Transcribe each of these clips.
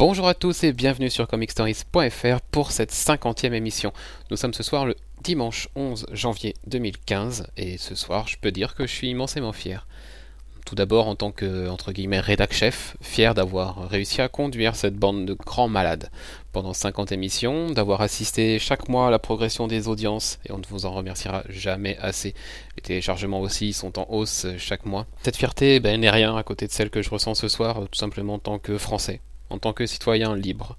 Bonjour à tous et bienvenue sur comicstories.fr pour cette cinquantième émission. Nous sommes ce soir le dimanche 11 janvier 2015 et ce soir je peux dire que je suis immensément fier. Tout d'abord en tant que entre guillemets rédac chef, fier d'avoir réussi à conduire cette bande de grands malades pendant 50 émissions, d'avoir assisté chaque mois à la progression des audiences et on ne vous en remerciera jamais assez. Les téléchargements aussi sont en hausse chaque mois. Cette fierté ben, n'est rien à côté de celle que je ressens ce soir tout simplement en tant que français, en tant que citoyen libre.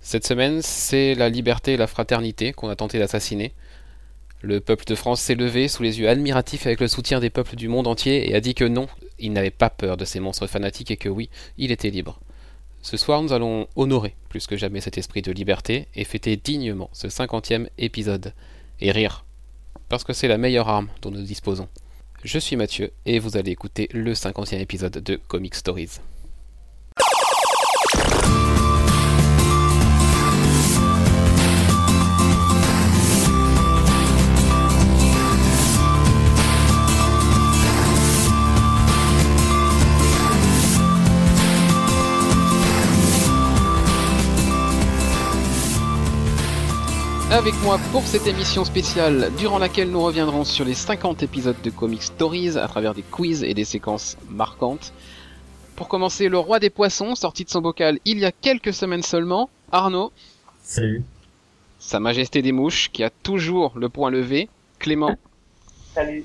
Cette semaine, c'est la liberté et la fraternité qu'on a tenté d'assassiner. Le peuple de France s'est levé sous les yeux admiratifs avec le soutien des peuples du monde entier et a dit que non, il n'avait pas peur de ces monstres fanatiques et que oui, il était libre. Ce soir, nous allons honorer plus que jamais cet esprit de liberté et fêter dignement ce cinquantième épisode. Et rire. Parce que c'est la meilleure arme dont nous disposons. Je suis Mathieu et vous allez écouter le cinquantième épisode de Comic Stories. Avec moi pour cette émission spéciale, durant laquelle nous reviendrons sur les 50 épisodes de Comic Stories à travers des quiz et des séquences marquantes. Pour commencer, le roi des poissons, sorti de son bocal il y a quelques semaines seulement, Arnaud. Salut. Sa Majesté des Mouches, qui a toujours le point levé, Clément. Salut.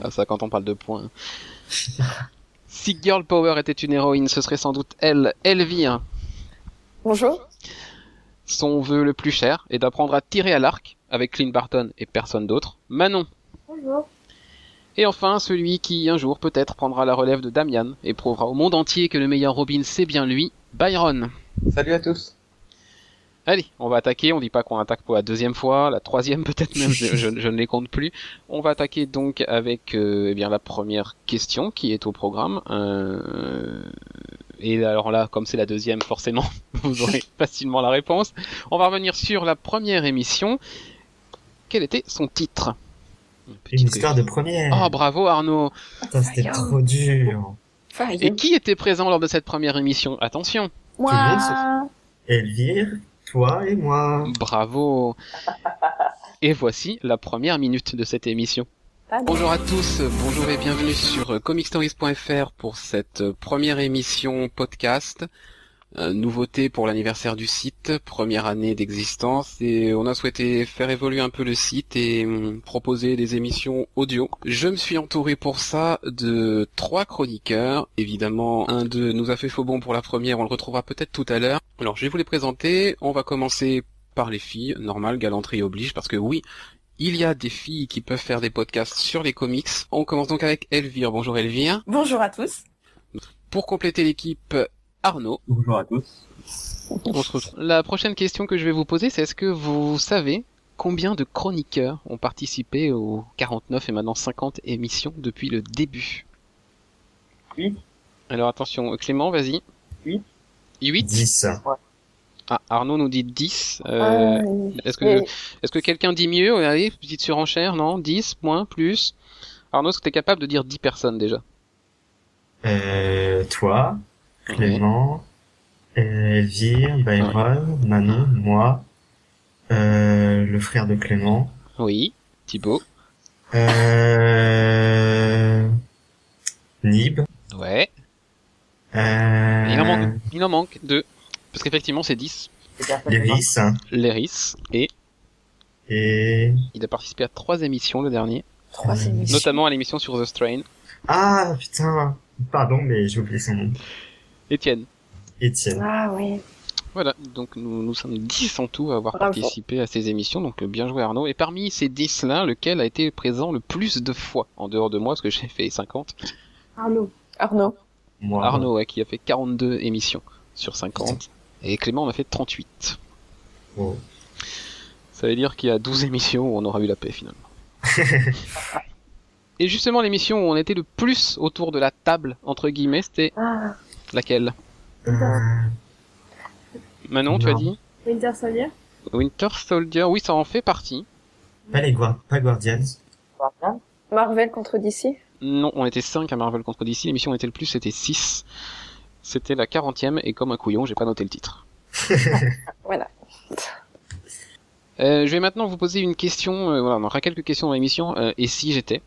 Ah ça quand on parle de points. si Girl Power était une héroïne, ce serait sans doute elle, Elvire. Bonjour. Son vœu le plus cher est d'apprendre à tirer à l'arc avec Clint Barton et personne d'autre, Manon. Bonjour. Et enfin, celui qui un jour peut-être prendra la relève de Damian et prouvera au monde entier que le meilleur Robin c'est bien lui, Byron. Salut à tous. Allez, on va attaquer, on dit pas qu'on attaque pour la deuxième fois, la troisième peut-être même, je, je- je ne les compte plus. On va attaquer donc avec euh, eh bien la première question qui est au programme. Euh, Et alors là, comme c'est la deuxième, forcément, vous aurez facilement la réponse. On va revenir sur la première émission. Quel était son titre? Une histoire de première. Oh bravo Arnaud c'était trop dur. Et qui était présent lors de cette première émission? Attention Moi. Elvire, toi et moi. Bravo Et voici la première minute de cette émission. Bonjour à tous, bonjour et bienvenue sur comicstories.fr pour cette première émission podcast. Euh, nouveauté pour l'anniversaire du site, première année d'existence et on a souhaité faire évoluer un peu le site et hum, proposer des émissions audio. Je me suis entouré pour ça de trois chroniqueurs. Évidemment, un d'eux nous a fait faux bon pour la première, on le retrouvera peut-être tout à l'heure. Alors je vais vous les présenter, on va commencer par les filles, normal, galanterie oblige, parce que oui, il y a des filles qui peuvent faire des podcasts sur les comics. On commence donc avec Elvire. Bonjour Elvire. Bonjour à tous. Pour compléter l'équipe, Arnaud. Bonjour à tous. On se retrouve. La prochaine question que je vais vous poser, c'est est-ce que vous savez combien de chroniqueurs ont participé aux 49 et maintenant 50 émissions depuis le début? Huit. Alors attention, Clément, vas-y. Huit. 8 10. Ah, Arnaud nous dit 10. Euh, Ah, est-ce que, mais- est-ce que quelqu'un dit mieux? Allez, petite surenchère, non? 10, moins, plus Arnaud, est-ce que tu es capable de dire 10 personnes déjà? Euh, toi, Clément, euh, Elvire, Byron, Manon, moi, euh, le frère de Clément, Oui, Thibaut. euh, Nib, Ouais. euh, Il en manque, il en manque deux. Parce qu'effectivement, c'est 10. Léris, Léris. Et et, il a participé à trois émissions le dernier. Trois euh, émissions. Notamment à l'émission sur The Strain. Ah, putain. Pardon, mais j'ai oublié son nom. Étienne. Étienne. Ah oui. Voilà, donc nous, nous sommes 10 en tout à avoir Bravo. participé à ces émissions, donc euh, bien joué Arnaud. Et parmi ces 10-là, lequel a été présent le plus de fois, en dehors de moi, parce que j'ai fait 50 Arnaud. Arnaud. Moi. Arnaud, ouais, qui a fait 42 émissions sur 50. Et Clément en a fait 38. Oh. Ça veut dire qu'il y a 12 émissions où on aura eu la paix finalement. Et justement, l'émission où on était le plus autour de la table, entre guillemets, c'était Ah. laquelle? Euh, Manon, tu as dit? Winter Soldier? Winter Soldier, oui, ça en fait partie. pas les Guar- pas Guardians. Marvel contre DC. Non, on était 5 à Marvel contre DC, l'émission où on était le plus, c'était 6. C'était la 40e, et comme un couillon, j'ai pas noté le titre. voilà. Euh, je vais maintenant vous poser une question. Euh, voilà, on aura quelques questions dans l'émission. Euh, et si j'étais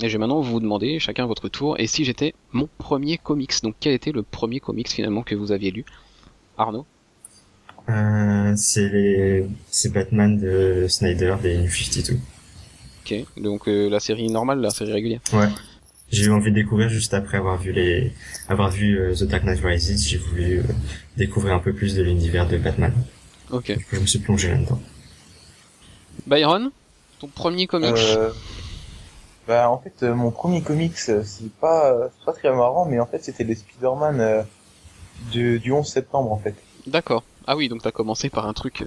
Et je vais maintenant vous demander, chacun à votre tour, et si j'étais mon premier comics Donc, quel était le premier comics finalement que vous aviez lu? Arnaud? Euh, C'est les... c'est Batman de Snyder des New 52. Ok, donc euh, la série normale, la série régulière? Ouais. J'ai eu envie de découvrir juste après avoir vu les, avoir vu euh, The Dark Knight Rises. J'ai voulu euh, découvrir un peu plus de l'univers de Batman. Ok. Je me suis plongé là-dedans. Byron, ton premier comics Euh, bah en fait euh, mon premier comics c'est pas c'est pas très marrant mais en fait c'était les Spider-Man euh, du, du 11 septembre en fait. D'accord. Ah oui, donc t'as commencé par un truc.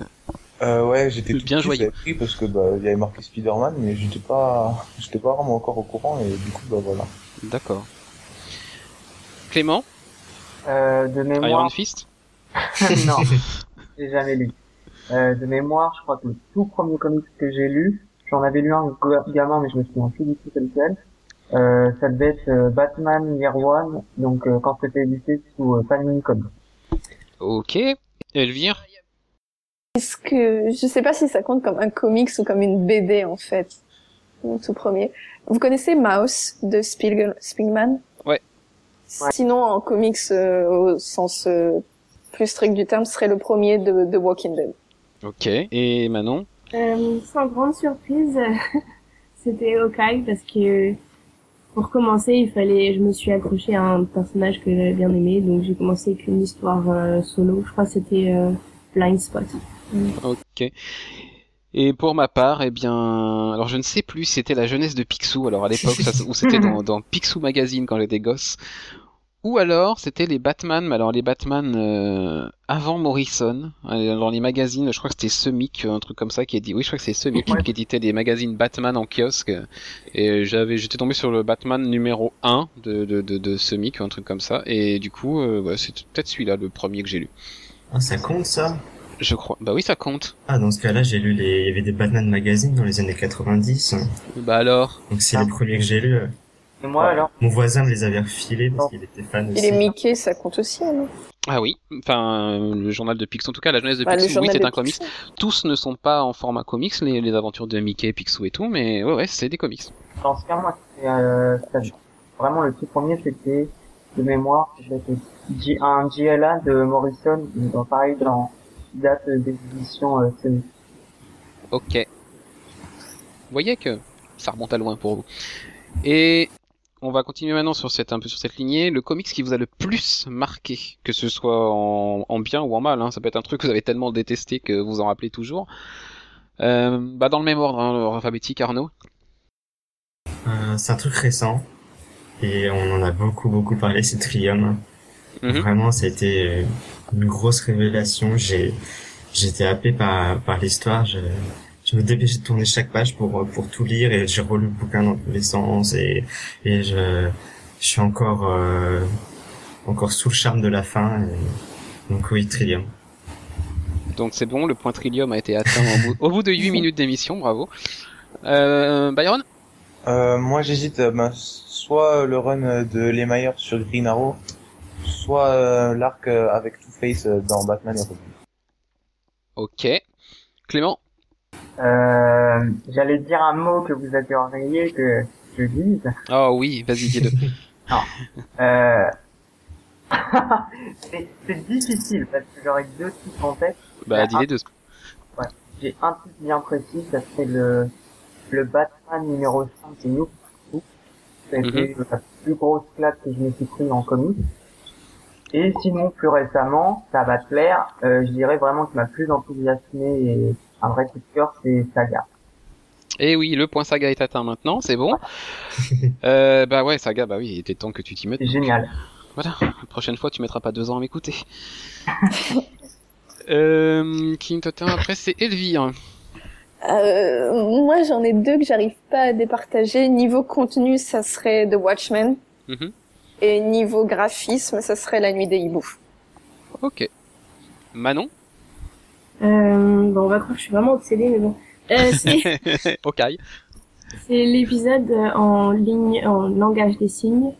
Euh, ouais j'étais Bien joyeux. j'avais pris parce que bah il y avait marqué Spider-Man mais j'étais pas j'étais pas vraiment encore au courant et du coup bah voilà. D'accord. Clément, Euh, de Iron mémoire, Fist non, j'ai jamais lu. Euh, de mémoire, je crois que le tout premier comics que j'ai lu, j'en avais lu un ga- gamin, mais je me souviens plus du tout tel quel. Euh, ça devait être euh, Batman Year One, donc euh, quand c'était édité sous euh, Panini Comics. Ok. Elvire Est-ce que je sais pas si ça compte comme un comics ou comme une BD en fait. Mon tout premier. Vous connaissez Mouse de Spiegel, Spiegelman? Ouais. Sinon en comics euh, au sens euh, plus strict du terme, ce serait le premier de, de Walking Dead. Ok. Et Manon? Euh, sans grande surprise, c'était Hawkeye parce que pour commencer, il fallait, je me suis accrochée à un personnage que j'avais bien aimé, donc j'ai commencé avec une histoire euh, solo. Je crois que c'était euh, Blind Spot. Ok. Et pour ma part, eh bien, alors je ne sais plus si c'était la jeunesse de Picsou, alors à l'époque, ou c'était dans, dans Picsou Magazine quand j'étais gosse, ou alors c'était les Batman, mais alors les Batman euh, avant Morrison, euh, dans les magazines, je crois que c'était Semic, un truc comme ça qui dit, oui, je crois que c'est Semic Ouais. qui éditait des magazines Batman en kiosque, et j'avais, j'étais tombé sur le Batman numéro 1 de, de, de, de Semic, un truc comme ça, et du coup, euh, ouais, c'est peut-être celui-là, le premier que j'ai lu. Ah, ça compte ça? Je crois, bah oui, ça compte. Ah, dans ce cas-là, j'ai lu les, il y avait des Batman Magazine dans les années 90. Bah alors Donc c'est Ah. les premiers que j'ai lus. Et moi alors, Mon voisin me les avait refilés parce qu'il était fan Et aussi. les Mickey, ça compte aussi, hein, non Ah oui, enfin le journal de Picsou, en tout cas la jeunesse de Bah, Picsou, oui c'est un comics. Tous ne sont pas en format comics, les, les aventures de Mickey, Picsou et tout, mais ouais ouais c'est des comics. dans ce cas, moi, c'était, euh, vraiment le tout premier, c'était de mémoire, un JLA de Morrison, donc pareil dans date d'exhibition euh, semi. Ok. Vous voyez que ça remonte à loin pour vous. Et on va continuer maintenant sur cette un peu sur cette lignée. Le comics qui vous a le plus marqué, que ce soit en, en bien ou en mal, hein, ça peut être un truc que vous avez tellement détesté que vous en rappelez toujours. Euh, bah dans le même ordre, hein, l'ordre alphabétique, Arnaud. Euh, c'est un truc récent. Et on en a beaucoup, beaucoup parlé, c'est Trium. Mhm. Vraiment, ça a été euh, une grosse révélation. J'ai, j'étais happé par, par l'histoire. Je, je me dépêchais de tourner chaque page pour, pour tout lire et j'ai relu le bouquin dans tous les sens et, et je, je suis encore, euh, encore sous le charme de la fin. et- donc oui, Trillium. Donc c'est bon, le point trillium a été atteint au bout, au bout de 8 minutes d'émission, bravo. Euh, Byron? Euh, moi j'hésite euh, ben, soit le run de Lemaire sur Green Arrow, soit euh, l'arc euh, avec Two-Face euh, dans Batman et Robin. Ok. Clément? Euh, j'allais dire un mot que vous adoreriez que je dise. Oh oui, vas-y, dis-le. Euh... c'est c'est difficile parce que j'aurais deux titres en tête. bah, dis les deux. J'ai un titre bien précis, ça serait le, le Batman numéro 5 de New52. Ça a été la plus grosse claque que je me suis pris en comics. Et sinon, plus récemment, ça va te plaire, euh, je dirais vraiment que m'a plus enthousiasmé et un vrai coup de cœur, c'est Saga. Et Eh oui, le point saga est atteint maintenant, c'est bon. euh, bah ouais, saga, bah oui, il était temps que tu t'y mettes. C'est génial. Voilà, la prochaine fois, tu mettras pas deux ans à m'écouter. euh, King Totem, après, c'est Elvire. Euh, moi, j'en ai deux que j'arrive pas à départager. Niveau contenu, ça serait The Watchmen. Mhm. Et niveau graphisme, ça serait La Nuit des hiboux. Ok. Manon Euh, bon, on va croire que je suis vraiment obsédée, mais bon. Euh, c'est Ok. c'est l'épisode en ligne, en langage des signes.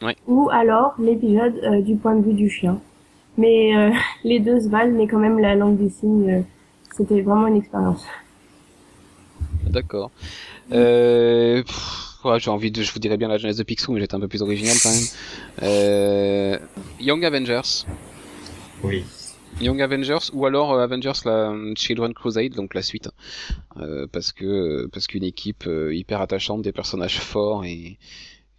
Ouais. Ou alors l'épisode euh, du point de vue du chien. Mais euh, les deux se valent, mais quand même la langue des signes, euh, c'était vraiment une expérience. D'accord. Euh, pff, ouais, j'ai envie de, je vous dirais bien la jeunesse de Picsou, mais j'étais un peu plus original quand même. Euh, Young Avengers. Oui. Young Avengers ou alors euh, Avengers la Children Crusade donc la suite Euh, parce que parce qu'une équipe euh, hyper attachante des personnages forts et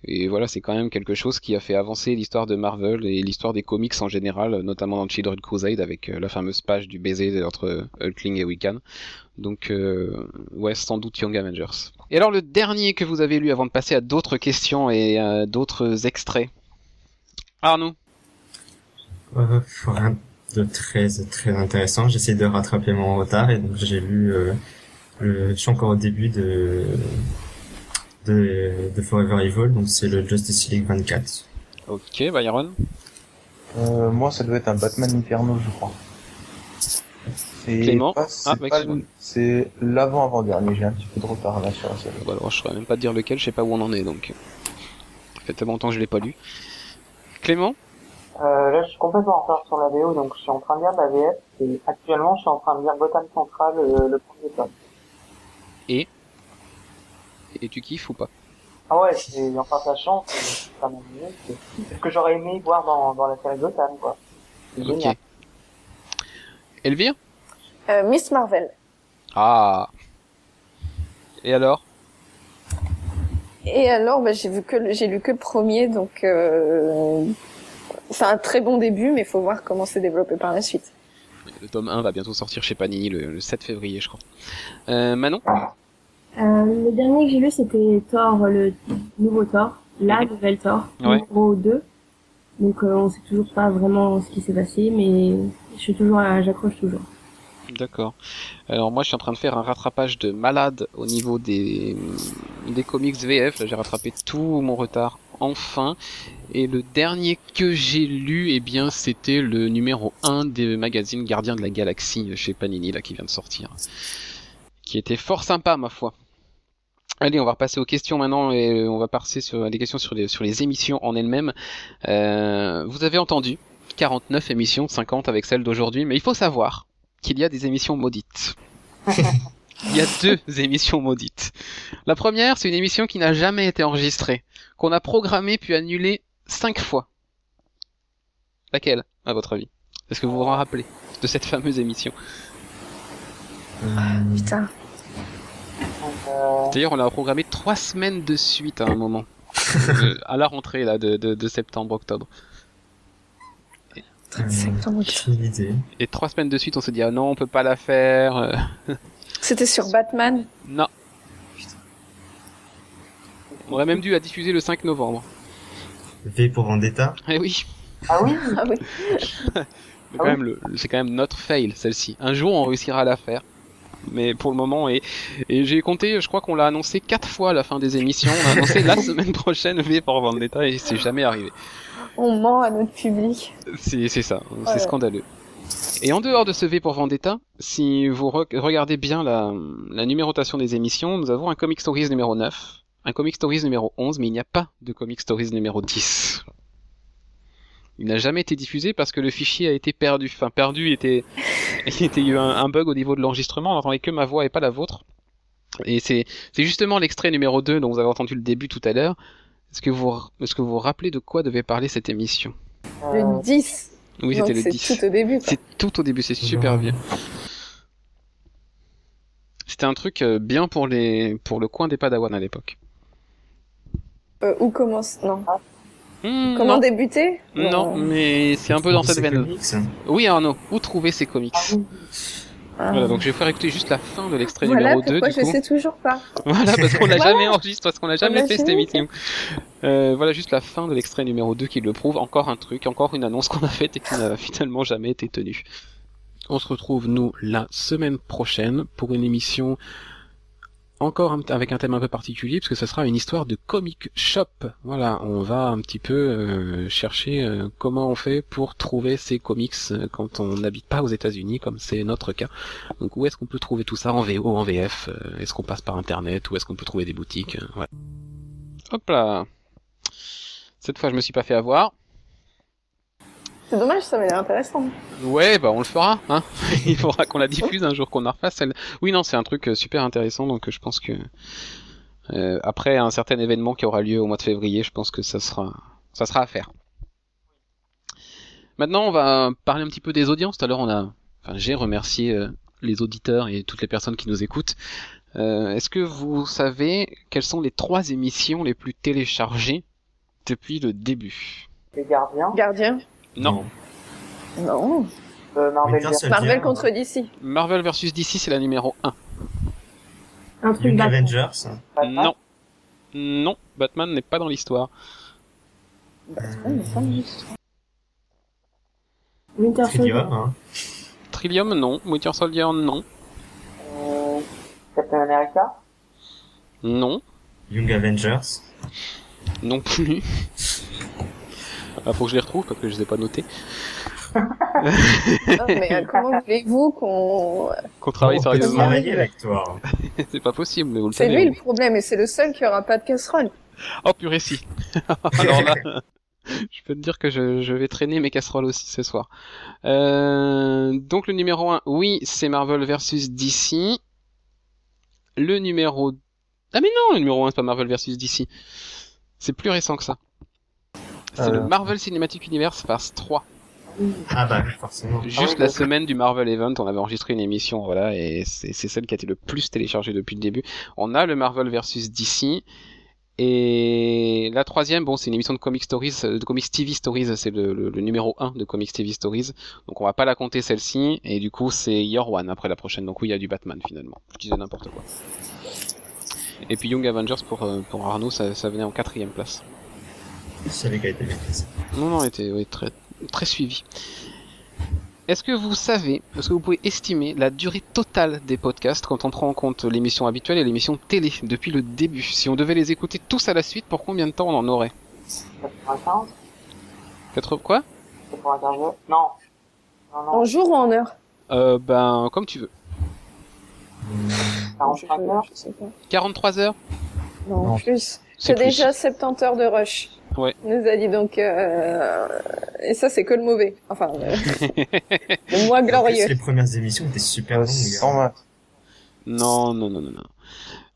et voilà c'est quand même quelque chose qui a fait avancer l'histoire de Marvel et l'histoire des comics en général notamment dans Children Crusade avec euh, la fameuse page du baiser entre Hulkling et Wiccan donc euh, ouais sans doute Young Avengers et alors le dernier que vous avez lu avant de passer à d'autres questions et à d'autres extraits? Arnaud? Euh, rien de très très intéressant. J'essaie de rattraper mon retard et donc j'ai lu. Euh, le, je suis encore au début de de, de Forever Evil, donc c'est le Justice League 24. ok Byron? Euh, moi, ça doit être un Batman Inferno, je crois. C'est Clément pas- c'est Ah, pas c'est l'avant-avant-dernier, j'ai un petit peu de retard là sur la série. Bah alors, je saurais même pas te dire lequel, je sais pas où on en est donc. Ça fait tellement longtemps que je l'ai pas lu. Clément Euh, là, je suis complètement en retard sur la VO, donc je suis en train de lire la VF, et actuellement, je suis en train de lire Gotham Central, euh, le premier tome. Et tu kiffes ou pas? Ah ouais, c'est, enfin, ça change, c'est ça m'a amusé, c'est ce que j'aurais aimé voir dans, dans la série Gotham, quoi. C'est Ok. génial. Elvire? Euh, Miss Marvel. Ah Et alors? Et alors, bah, j'ai vu que le- j'ai lu que le premier, donc euh, c'est un très bon début, mais il faut voir comment c'est développé par la suite. Le tome 1 va bientôt sortir chez Panini le, le 7 février, je crois. Euh, Manon? Euh, le dernier que j'ai lu, c'était Thor, le nouveau Thor, la nouvelle Thor, Ouais. numéro 2. Donc euh, on sait toujours pas vraiment ce qui s'est passé, mais je suis toujours, à- j'accroche toujours. D'accord. Alors moi je suis en train de faire un rattrapage de malade au niveau des, des comics VF. Là j'ai rattrapé tout mon retard enfin. Et le dernier que j'ai lu, eh bien c'était le numéro 1 des magazines Gardiens de la Galaxie chez Panini là qui vient de sortir. Qui était fort sympa ma foi. Allez, on va repasser aux questions maintenant et on va passer sur les questions sur les, sur les émissions en elles-mêmes. Euh, vous avez entendu 49 émissions, 50 avec celle d'aujourd'hui, mais il faut savoir qu'il y a des émissions maudites. Il y a deux émissions maudites. La première, c'est une émission qui n'a jamais été enregistrée, qu'on a programmée puis annulée cinq fois. Laquelle, à votre avis? Est-ce que vous vous en rappelez de cette fameuse émission? Euh, Putain. Euh, D'ailleurs, on l'a programmée trois semaines de suite à un moment, Euh, à la rentrée là de, de, de septembre-octobre. Septembre. Aucune idée. Et trois semaines de suite, on s'est dit ah non, on peut pas la faire. euh, C'était sur Batman. non. On aurait même dû la diffuser le 5 novembre. V pour Vendetta. Eh oui. Ah oui Ah oui. Mais quand même, le, le- c'est quand même notre fail, celle-ci. Un jour, on réussira à la faire. Mais pour le moment, et, et j'ai compté, je crois qu'on l'a annoncé quatre fois à la fin des émissions. On a annoncé la semaine prochaine V pour Vendetta et c'est jamais arrivé. On ment à notre public. C'est, c'est ça, c'est Ouais. scandaleux. Et en dehors de ce V pour Vendetta, si vous re- regardez bien la, la numérotation des émissions, nous avons un Comic Stories numéro 9, un Comic Stories numéro 11, mais il n'y a pas de Comic Stories numéro 10. Il n'a jamais été diffusé parce que le fichier a été perdu. Enfin, perdu, était, il était eu un, un bug au niveau de l'enregistrement, on n'entendait que ma voix et pas la vôtre. Et c'est, c'est justement l'extrait numéro 2 dont vous avez entendu le début tout à l'heure. Est-ce que vous, est-ce que vous vous rappelez de quoi devait parler cette émission? Euh, Le 10. Oui, Donc c'était le c'est 10. tout au début. C'est tout au début, c'est super bien. C'était un truc euh, bien pour les pour le coin des Padawan à l'époque. Euh, où commence Non. Hmm, Comment non, débuter? Non, mais c'est un peu dans cette C'est veine. comics. Oui Arnaud, où trouver ces comics? Ah. Voilà, donc je vais faire écouter juste la fin de l'extrait Voilà numéro 2 pourquoi du je coup. sais toujours pas. Voilà, parce qu'on l'a jamais enregistré, parce qu'on l'a jamais fait cette émission. Euh, voilà juste la fin de l'extrait numéro 2 qui le prouve. Encore un truc, encore une annonce qu'on a faite et qui n'a finalement jamais été tenue. On se retrouve, nous, la semaine prochaine pour une émission encore un- avec un thème un peu particulier, parce que ce sera une histoire de comic shop. Voilà, on va un petit peu euh, chercher euh, comment on fait pour trouver ces comics euh, quand on n'habite pas aux États-Unis, comme c'est notre cas. Donc où est-ce qu'on peut trouver tout ça en VO, en VF euh, Est-ce qu'on passe par Internet ou est-ce qu'on peut trouver des boutiques euh, ouais. Hop là Cette fois, je me suis pas fait avoir. C'est dommage, ça m'a l'air intéressant. Ouais, bah on le fera. Hein Il faudra qu'on la diffuse un jour qu'on en refasse. Elle... Oui, non, c'est un truc euh, super intéressant, donc euh, je pense que euh, après un certain événement qui aura lieu au mois de février, je pense que ça sera ça sera à faire. Maintenant, on va parler un petit peu des audiences. Tout à l'heure, on a, enfin, j'ai remercié euh, les auditeurs et toutes les personnes qui nous écoutent. Euh, Est-ce que vous savez quelles sont les trois émissions les plus téléchargées depuis le début? Les gardiens. Gardien Non. Non. Euh, Marvel contre DC. Marvel vs DC, c'est la numéro 1. Un truc. Avengers. Batman. Non. Non, Batman n'est pas dans l'histoire. Batman. Winter Soldier. Trillium, hein. Trillium, non. Winter Soldier, non. Euh, Captain America. Non. Young Avengers. Non plus. Ah, faut que je les retrouve parce que je les ai pas notés. Non, mais euh, comment voulez-vous qu'on... Qu'on travaille sérieusement. toi. c'est pas possible, mais vous le C'est savez. lui vous. le problème et c'est le seul qui aura pas de casserole. Oh purée si. Alors là, je peux te dire que je, je vais traîner mes casseroles aussi ce soir. Euh, donc le numéro 1, oui, c'est Marvel versus DC. Le numéro... Ah mais non, le numéro 1 c'est pas Marvel versus DC. C'est plus récent que ça. C'est le Euh. Marvel Cinematic Universe Phase 3. Ah bah, forcément. Juste oui, la semaine du Marvel Event, on avait enregistré une émission, voilà, et c'est celle qui a été le plus téléchargée depuis le début. On a le Marvel versus DC, et la troisième, bon, c'est une émission de Comic Stories, euh, de Comics TV Stories, c'est le, le- le numéro 1 de Comics TV Stories, donc on va pas la compter celle-ci, et du coup c'est Your One après la prochaine, donc oui, il y a du Batman finalement. Je disais n'importe quoi. Et puis Young Avengers pour, euh, pour Arnaud, ça, ça venait en quatrième place. Je savais qu'elle était classée. Non, non, elle était oui, très, très suivi. Est-ce que vous savez, est-ce que vous pouvez estimer la durée totale des podcasts quand on prend en compte l'émission habituelle et l'émission télé depuis le début? Si on devait les écouter tous à la suite, pour combien de temps on en aurait? 95. 80 quoi? 95. Non. Non, non. En jour ou en heure? Euh, Ben, comme tu veux. Hum, 45 heures. Je sais pas. 43 heures? Non, Non. plus. C'est déjà 70 heures de rush. Ouais. On nous a dit donc... Euh... Et ça, c'est que le mauvais. Enfin, euh, le moins En plus, glorieux. les premières émissions étaient super longues. maths. Non, non, non, non, non.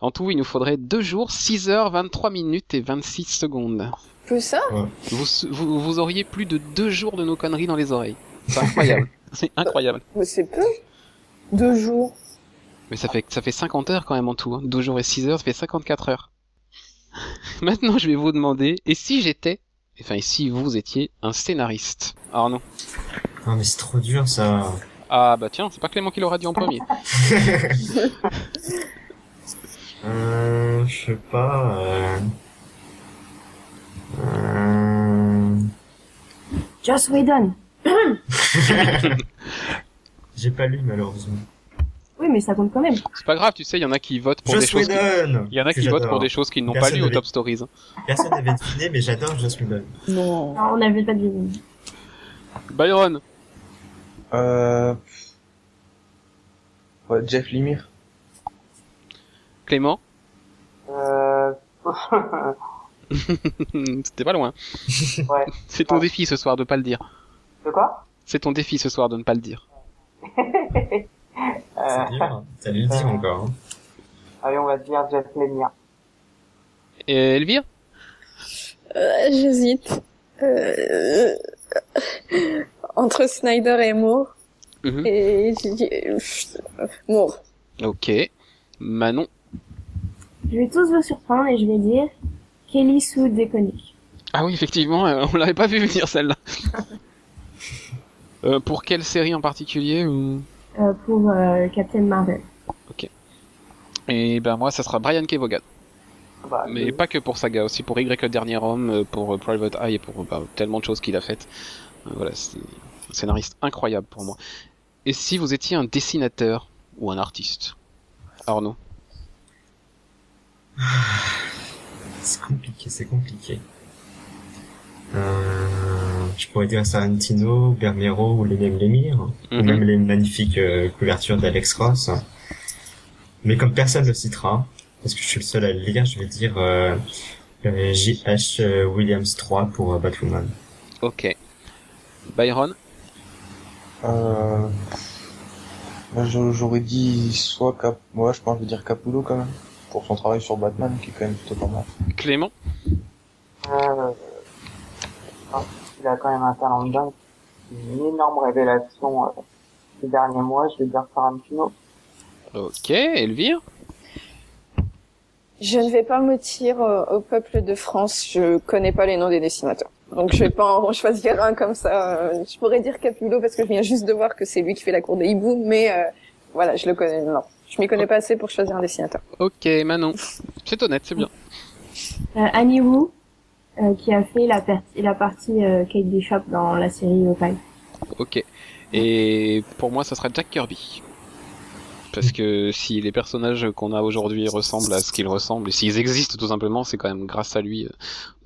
En tout, il nous faudrait 2 jours, 6 heures, 23 minutes et 26 secondes. Plus ça Vous, vous, vous auriez plus de 2 jours de nos conneries dans les oreilles. C'est incroyable. C'est incroyable. Mais c'est peu. Deux jours. Mais ça fait, ça fait 50 heures quand même en tout. Hein. 12 jours et 6 heures, ça fait 54 heures. Maintenant, je vais vous demander, et si j'étais, enfin, et si vous étiez un scénariste Arnaud. Non mais c'est trop dur ça. Ah bah tiens, c'est pas Clément qui l'aura dit en premier. Euh, je sais pas. Euh... Euh... Joss Whedon. J'ai pas lu malheureusement. Oui, mais ça compte quand même. C'est pas grave, tu sais, il y en a qui votent pour des choses. qui- Il y en a qui votent pour des choses qu'ils n'ont pas lues au Top Stories. Personne n'avait deviné mais j'adore Joss Whedon. Non. Non, on n'avait pas de Byron. Euh... ouais, Jeff Lemire. Clément. Euh... C'était pas loin. ouais. C'est ton Ouais. défi ce soir de pas le dire. De quoi? C'est ton défi ce soir de ne pas le dire. euh... C'est dur. hein. Ça lui le dire encore. hein. Allez, on va dire Jeff Lemire. Et Elvire? Euh, J'hésite. Euh... Entre Snyder et Moore. Mhm. Et j'ai dit... euh, Moore. Ok. Manon? Je vais tous vous surprendre et je vais dire Kelly Sue DeConnick. Ah oui, effectivement, euh, on l'avait pas vu venir celle-là. Euh, pour quelle série en particulier ou... Euh, pour euh, Captain Marvel. Et ben moi, ça sera Brian Kevogan. Bah, Mais oui. pas que pour Saga, aussi pour Y le dernier homme, euh, pour Private Eye et pour bah, tellement de choses qu'il a faites. Voilà, c'est un scénariste incroyable pour moi. Et si vous étiez un dessinateur ou un artiste? Arnaud? C'est compliqué, c'est compliqué. Euh, je pourrais dire Tarantino, Bermero ou les mêmes Lemire, ou Mhm. même les magnifiques euh, couvertures d'Alex Ross. Mais comme personne ne le citera, parce que je suis le seul à le lire, je vais dire euh, euh, J.H. Williams 3 pour euh, Batwoman. Ok. Byron? Euh... J'aurais dit soit Cap... Moi, je pense que je vais dire Capullo quand même. Pour son travail sur Batman, qui est quand même plutôt pas mal. Clément? Euh, ah, il a quand même un talent de dingue. Une énorme révélation euh, ces derniers mois, je vais dire Tarantino. Ok, Elvire? Je ne vais pas mentir euh, au peuple de France, je connais pas les noms des dessinateurs. Donc je vais pas en choisir un comme ça. Euh, Je pourrais dire Capullo parce que je viens juste de voir que c'est lui qui fait la cour des hiboux, mais euh, voilà, je le connais. Non, je m'y connais pas assez pour choisir un dessinateur. Ok, Manon. C'est honnête, c'est bien. Euh, Annie Wu, euh, qui a fait la, la partie euh, Kate Bishop dans la série Hawkeye. Ok. Et pour moi, ça sera Jack Kirby. Parce que si les personnages qu'on a aujourd'hui ressemblent à ce qu'ils ressemblent, et s'ils existent tout simplement, c'est quand même grâce à lui. euh.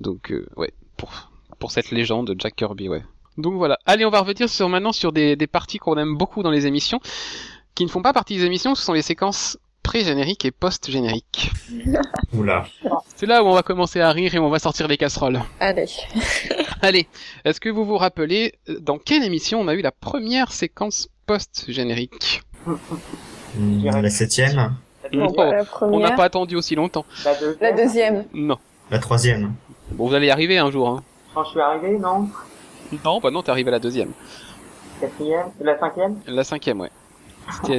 Donc, euh, ouais, pour, pour cette légende de Jack Kirby, ouais. Donc voilà. Allez, on va revenir sur maintenant sur des, des parties qu'on aime beaucoup dans les émissions, qui ne font pas partie des émissions, ce sont les séquences pré-génériques et post-génériques. Oula. C'est là où on va commencer à rire et on va sortir les casseroles. Allez. Allez, est-ce que vous vous rappelez euh, dans quelle émission on a eu la première séquence post-générique? Hmm, La septième, Non, la On n'a pas attendu aussi longtemps. La deuxième, la deuxième. Non. la troisième. Bon, vous allez y arriver un jour. Hein. quand je suis arrivé, non? Non, bah non, t'es arrivé à la deuxième. Quatrième, la cinquième? La cinquième, ouais.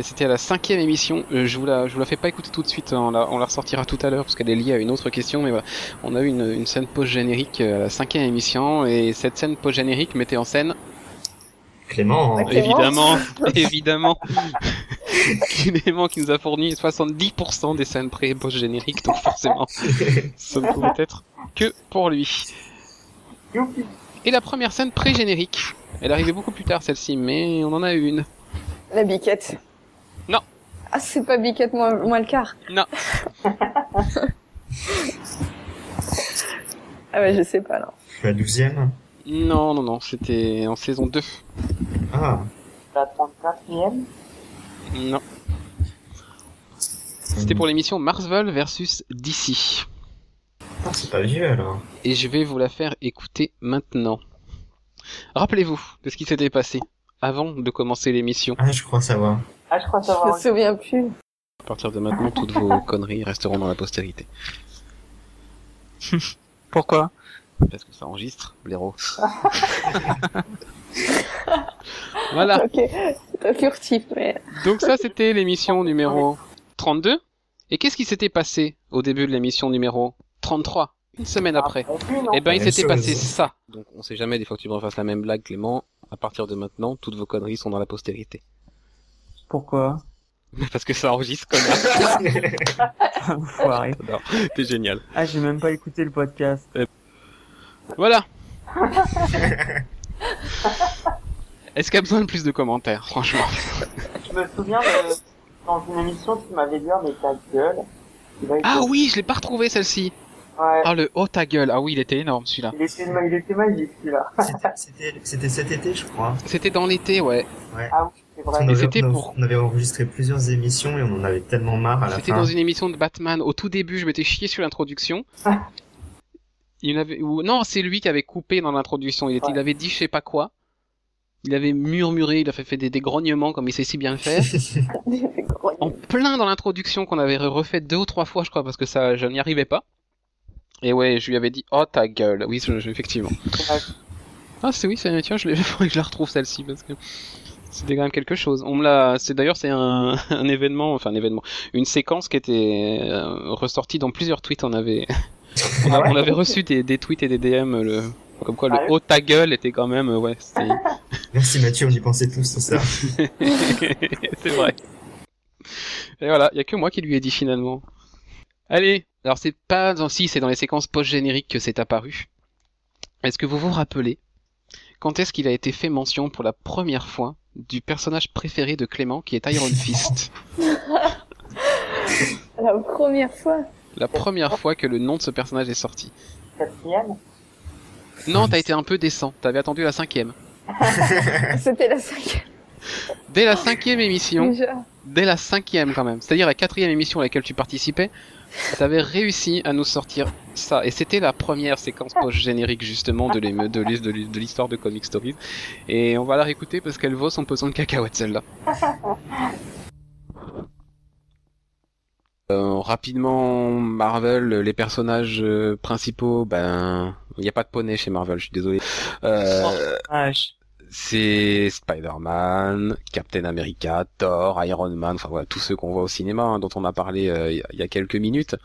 C'était, à la cinquième émission. Euh, je vous la, je vous la fais pas écouter tout de suite. hein. On la, on la ressortira tout à l'heure parce qu'elle est liée à une autre question. Mais voilà, on a eu une, une scène post-générique euh, à la cinquième émission et cette scène post-générique mettait en scène, Clément. Ok. Clément évidemment, évidemment, Clément qui nous a fourni 70% des scènes pré et post-génériques. Donc forcément, ça ne pouvait être que pour lui. Et la première scène pré-générique. Elle arrivait beaucoup plus tard celle-ci, mais on en a une. La biquette. Non. Ah, c'est pas biquette, moi, moi le quart. Non. Ah ouais, je sais pas, non. La douzième. Non, non, non, c'était en saison 2. Ah. La 34e Non. C'était pour l'émission Marsville versus DC. Ah, c'est pas vieux alors. Et je vais vous la faire écouter maintenant. Rappelez-vous de ce qui s'était passé avant de commencer l'émission. Ah, je crois savoir. Ah, je crois Je savoir. me souviens plus. À partir de maintenant, toutes vos conneries resteront dans la postérité. Pourquoi Parce que ça enregistre, blaireau. voilà. Ok, c'est un furtif, mais... Donc ça, c'était l'émission numéro 32. Et qu'est-ce qui s'était passé au début de l'émission numéro 33 Une semaine après. Ah, non Eh ben, il s'était passé ça. Donc, on sait jamais des fois que tu me refasses la même blague, Clément. À partir de maintenant, toutes vos conneries sont dans la postérité. Pourquoi Parce que ça enregistre, connard. Enfoiré. Non, T'es génial. Ah, j'ai même pas écouté le podcast. Voilà. Est-ce qu'il y a besoin de plus de commentaires, franchement Je me souviens de, dans une émission, tu m'avais dit, Ah, mais ta gueule. Ah oui, je l'ai pas retrouvé celle-ci. Ouais. Ah le oh ta gueule. Ah oui, il était énorme celui-là. Il était, il était magique, celui-là. C'était- C'était c'était cet été, je crois. C'était dans l'été, ouais. Ah oui, c'est vrai. On Et avait, c'était on- pour- on avait enregistré plusieurs émissions et on en avait tellement marre à la C'était fin. dans une émission de Batman. Au tout début, je m'étais chié sur l'introduction. Il avait ou non, c'est lui qui avait coupé dans l'introduction. Il, était- Ouais. il avait dit je sais pas quoi. Il avait murmuré, il avait fait des, des grognements comme il sait si bien le faire. En plein dans l'introduction qu'on avait refait deux ou trois fois, je crois, parce que ça, je n'y arrivais pas. Et ouais, je lui avais dit, oh ta gueule. Oui, je- je- effectivement. Ah, c'est oui, c'est, tiens, je, l'ai- faudrait que je la retrouve celle-ci, parce que c'était quand même quelque chose. On me l'a, c'est d'ailleurs, c'est un, un événement, enfin un événement, une séquence qui était euh, ressortie dans plusieurs tweets. On avait, on, a- Ah on avait reçu des, des tweets et des DM, le, comme quoi Ah le ouais oh ta gueule était quand même, euh, ouais, Merci Mathieu, on y pensait tous, c'est ça. c'est vrai. Et voilà, il y a que moi qui lui ai dit finalement. Allez, alors c'est pas dans si, c'est dans les séquences post-génériques que c'est apparu. Est-ce que vous vous rappelez quand est-ce qu'il a été fait mention pour la première fois du personnage préféré de Clément qui est Iron Fist? La première fois. La première fois que le nom de ce personnage est sorti. Quatrième Non, t'as été un peu décent. T'avais attendu la cinquième. C'était la cinquième. Dès la cinquième émission, Déjà. dès la cinquième quand même, c'est-à-dire la quatrième émission à laquelle tu participais, t'avais réussi à nous sortir ça. Et c'était la première séquence post-générique justement de l'éme- de de l'his- de l'histoire de Comic Stories. Et on va la réécouter parce qu'elle vaut son pesant de cacahuètes celle-là. Euh, rapidement, Marvel, les personnages euh, principaux, ben, il n'y a pas de poney chez Marvel, je suis désolé. Euh, c'est Spider-Man, Captain America, Thor, Iron Man, enfin voilà, tous ceux qu'on voit au cinéma, hein, dont on a parlé euh, il y a- il y a quelques minutes.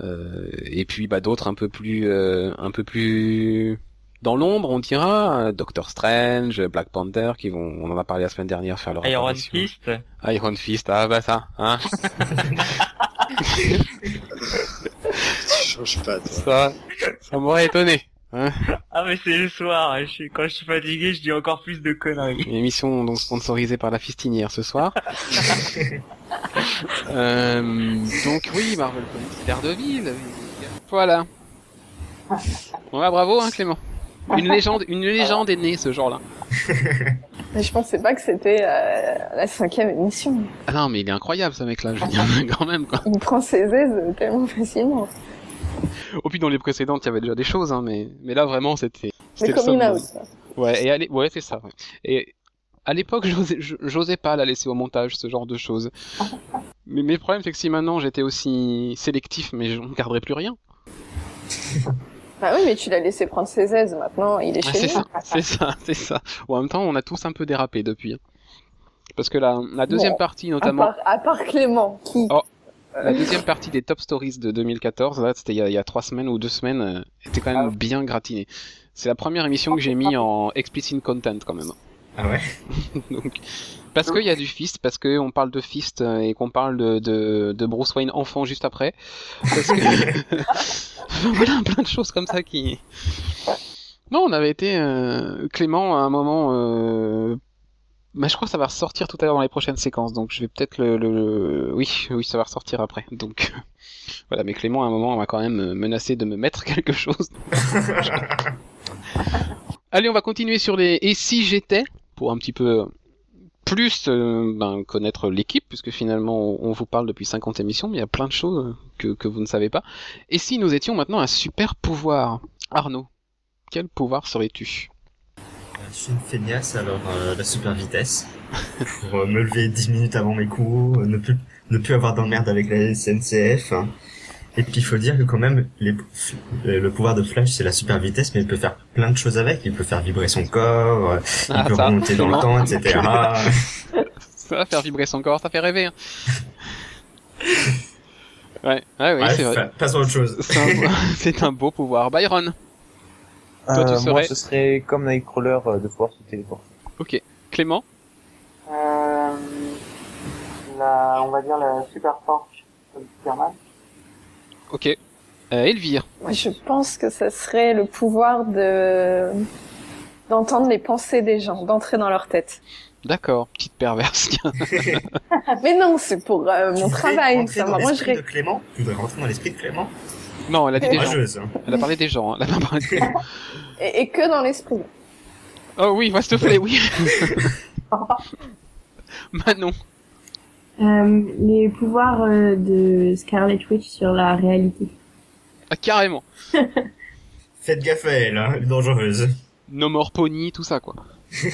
Euh, et puis bah d'autres un peu plus, euh, un peu plus dans l'ombre, on dira, euh, Doctor Strange, Black Panther, qui vont, on en a parlé la semaine dernière, faire leur Iron apparition. Fist. Iron Fist, ah bah ça, hein. Change pas, toi. ça, ça m'aurait étonné. Hein. Ah mais c'est le soir, je suis... quand je suis fatigué, je dis encore plus de conneries. Une émission donc sponsorisée par la fistinière ce soir. Euh, donc oui, Marvel Comics, Daredevil. Voilà. Ouais, bravo, hein, Clément. Une légende, une légende est née ce jour-là. Mais je pensais pas que c'était euh, la cinquième émission. Ah non, mais il est incroyable ce mec-là, je veux dire, quand même quoi. Il prend ses aises tellement facilement. Au puis dans les précédentes, il y avait déjà des choses, hein, mais mais là vraiment c'était. Mais c'était le coming out. Ouais, et à l'é- ouais, c'est ça. ouais. Et à l'époque, j'osais, pas la laisser au montage, ce genre de choses. Mais mes problèmes, c'est que si maintenant j'étais aussi sélectif, mais je ne garderais plus rien. Bah oui, mais tu l'as laissé prendre ses aises. Maintenant, il est Ah, chez lui. c'est ça, c'est ça. Ou en même temps, on a tous un peu dérapé depuis. hein. Parce que la, la deuxième Bon, partie, À notamment, part, à part Clément, qui Oh. La deuxième partie des Top Stories de 2014, là, c'était il y a, il y a trois semaines ou deux semaines, euh, était quand même bien gratiné. C'est la première émission que j'ai mis en explicit content quand même. Ah ouais Donc, parce qu'il y a du Fist, parce que on parle de Fist euh, et qu'on parle de, de, de Bruce Wayne enfant juste après. Parce que voilà, plein de choses comme ça qui. Non, on avait été euh, Clément à un moment. Euh... Mais je crois que ça va ressortir tout à l'heure dans les prochaines séquences, donc je vais peut-être le, le, le- Oui, oui, ça va ressortir après. Donc voilà, mais Clément à un moment m'a quand même menacé de me mettre quelque chose. Allez, on va continuer sur les et si j'étais? pour un petit peu plus euh, ben, connaître l'équipe, puisque finalement on, vous parle depuis 50 émissions, mais il y a plein de choses que, que vous ne savez pas. Et si nous étions maintenant un super pouvoir? Arnaud, quel pouvoir serais-tu? Je suis une feignasse, alors euh, la super vitesse. Pour euh, me lever 10 minutes avant mes cours, euh, ne plus, ne plus avoir d'emmerde avec la SNCF. hein. Et puis il faut dire que quand même, les, le pouvoir de Flash, c'est la super vitesse, mais il peut faire plein de choses avec. Il peut faire vibrer son corps, il Ah, peut remonter dans le temps, etc. Ça va faire vibrer son corps, ça fait rêver. hein. ouais, ouais, oui, Ouais, c'est vrai. Passons à autre chose. C'est un, beau- c'est un beau pouvoir. Byron, Toi, tu Euh, serais- Moi, ce serait comme Nightcrawler euh, de pouvoir se téléporter. ok. Clément, Euh, la, on va dire la super force de Superman. ok. Euh, Elvire, je pense que ça serait le pouvoir de d'entendre les pensées des gens, d'entrer dans leur tête. d'accord, petite perverse. Mais non, c'est pour euh, mon travail, ça m'arrangerait. Clément? Tu voudrais rentrer dans l'esprit de Clément? Non, elle a dit des gens. Hein. Elle a parlé des gens. hein. Elle a pas parlé des- Et, et que dans l'esprit. Oh oui, s'il te plaît, oui. Manon. Euh, les pouvoirs euh, de Scarlet Witch sur la réalité. Ah, carrément. Faites gaffe à elle, hein, elle est dangereuse. No More Pony, tout ça, quoi.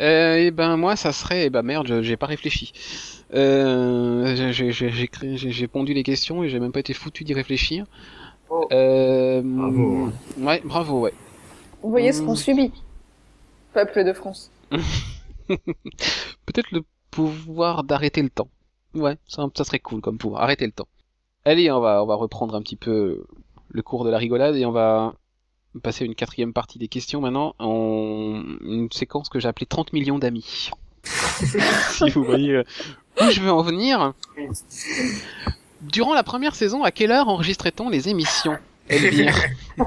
Euh, et ben moi ça serait eh ben merde je- j'ai pas réfléchi euh, j'ai- j'ai j'ai- j'ai créé- j'ai- j'ai pondu les questions et j'ai même pas été foutu d'y réfléchir Oh. euh, Bravo. ouais bravo ouais Vous voyez ce Mm. qu'on subit, peuple de France. peut-être le pouvoir d'arrêter le temps ouais ça, ça serait cool comme pouvoir arrêter le temps allez on va on va reprendre un petit peu le cours de la rigolade et on va passer à une quatrième partie des questions maintenant en une séquence que j'ai appelée 30 millions d'amis si vous voyez euh, où je veux en venir durant la première saison à quelle heure enregistrait-on les émissions? Elvire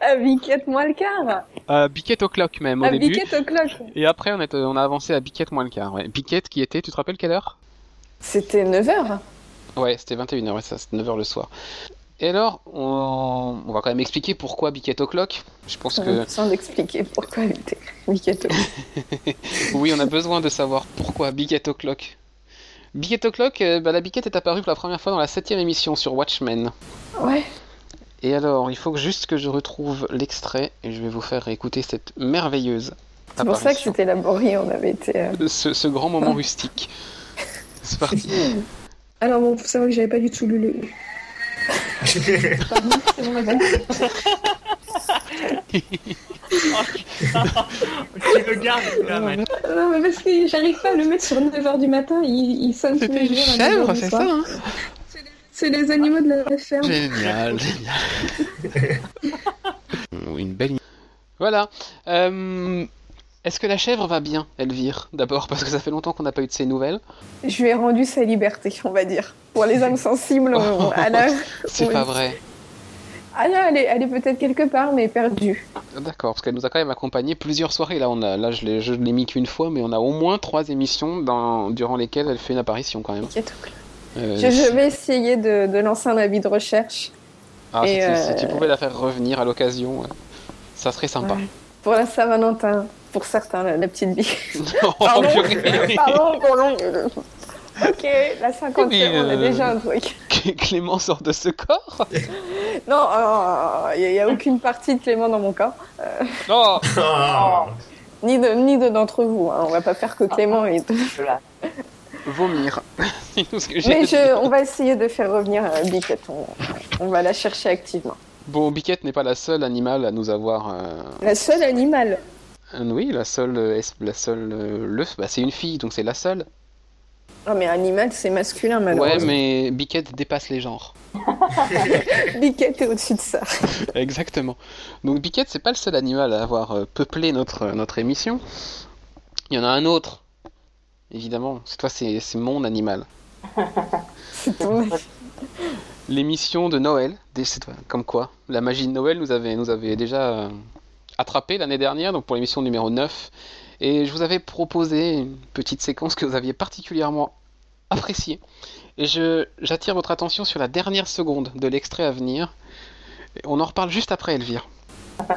À Biquette moins le quart. à Biquette au clock même au À début Biquette au clock. et après on, est, on a avancé à Biquette moins le quart ouais. Biquette qui était tu te rappelles quelle heure? C'était 9 heures. Ouais, c'était 21h, ouais, ça, c'était 9h le soir. Et alors, on, on va quand même expliquer pourquoi Biquette O'Clock. Je pense que Sans expliquer pourquoi elle était Mikato. oui, on a besoin de savoir pourquoi Biquette O'Clock. Biquette O'Clock, euh, bah, la biquette est apparue pour la première fois dans la septième émission sur Watchmen. Ouais. Et alors, il faut que- juste que je retrouve l'extrait et je vais vous faire écouter cette merveilleuse C'est pour ça que c'était laborieux, on avait été... euh, ce, ce grand moment rustique. C'est parti. Alors bon, faut savoir que j'avais pas du tout lu le... C'est bon, madame. Le gardes, là, mais- Non, mais parce que j'arrive pas à le mettre sur 9h du matin, il, il sonne tous les une jours à 9h chèvre, du c'est ça hein C'est les animaux de la ferme. Génial, génial. Une belle. Voilà. Euh, Est-ce que la chèvre va bien, Elvire D'abord, parce que ça fait longtemps qu'on n'a pas eu de ses nouvelles? Je lui ai rendu sa liberté, on va dire. Pour les âmes sensibles, on- Anna, C'est pas vrai. Anna, elle est, elle est peut-être quelque part, mais perdue. D'accord, parce qu'elle nous a quand même accompagné plusieurs soirées. Là, on a, là je l'ai je l'ai mis qu'une fois, mais on a au moins trois émissions dans, durant lesquelles elle fait une apparition quand même. Euh, Je, je vais essayer de, de lancer un avis de recherche. ah, si, et, tu- euh, si tu pouvais la faire revenir à l'occasion, ça serait sympa. Ouais. Pour la Saint-Valentin, pour certains, la, la petite bille. Oh, Pardon, pardon pour Ok, la 50 Mais, on a euh, déjà un truc. Clément sort de ce corps? Non, il n'y a, aucune partie de Clément dans mon corps. Non Oh. Ni de ni de d'entre vous. Hein. On va pas faire que Clément est. Voilà. Vomir. C'est ce que Mais je, on va essayer de faire revenir euh, Biquette. On, on va la chercher activement. Bon, Biquette n'est pas la seule animale à nous avoir. euh, La seule animal. Euh, Oui, la seule. euh, La seule euh, le, bah, c'est une fille, donc c'est la seule. Ah mais animal, c'est masculin Ouais, malheureusement. mais Biquette dépasse les genres. Biquette est au-dessus de ça. Exactement. Donc Biquette, c'est pas le seul animal à avoir peuplé notre, notre émission. Il y en a un autre. Évidemment, cette fois c'est c'est mon animal. C'est ton- L'émission de Noël, c'est- comme quoi la magie de Noël nous avait, nous avait déjà attrapé l'année dernière, donc pour l'émission numéro 9. Et je vous avais proposé une petite séquence que vous aviez particulièrement appréciée. Et j'attire votre attention sur la dernière seconde de l'extrait à venir. Et On en reparle juste après, Elvire.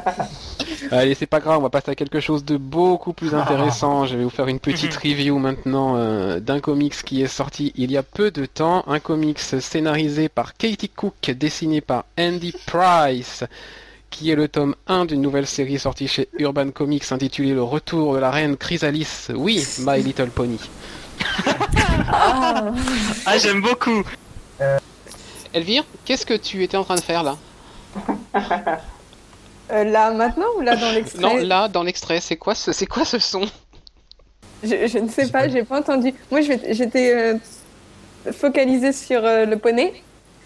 Allez, c'est pas grave, on va passer à quelque chose de beaucoup plus intéressant. Je vais vous faire une petite review maintenant euh, d'un comics qui est sorti il y a peu de temps. Un comics scénarisé par Katie Cook, dessiné par Andy Price, qui est le tome 1 d'une nouvelle série sortie chez Urban Comics intitulée Le retour de la reine Chrysalis. Oui, My Little Pony. Ah, Ah, j'aime beaucoup. Elvire, qu'est-ce que tu étais en train de faire là euh, là maintenant ou là dans l'extrait Non, là, dans l'extrait, c'est quoi ce, c'est quoi ce son je, je ne sais pas, j'ai pas entendu. Moi j'étais euh, focalisée sur euh, le poney.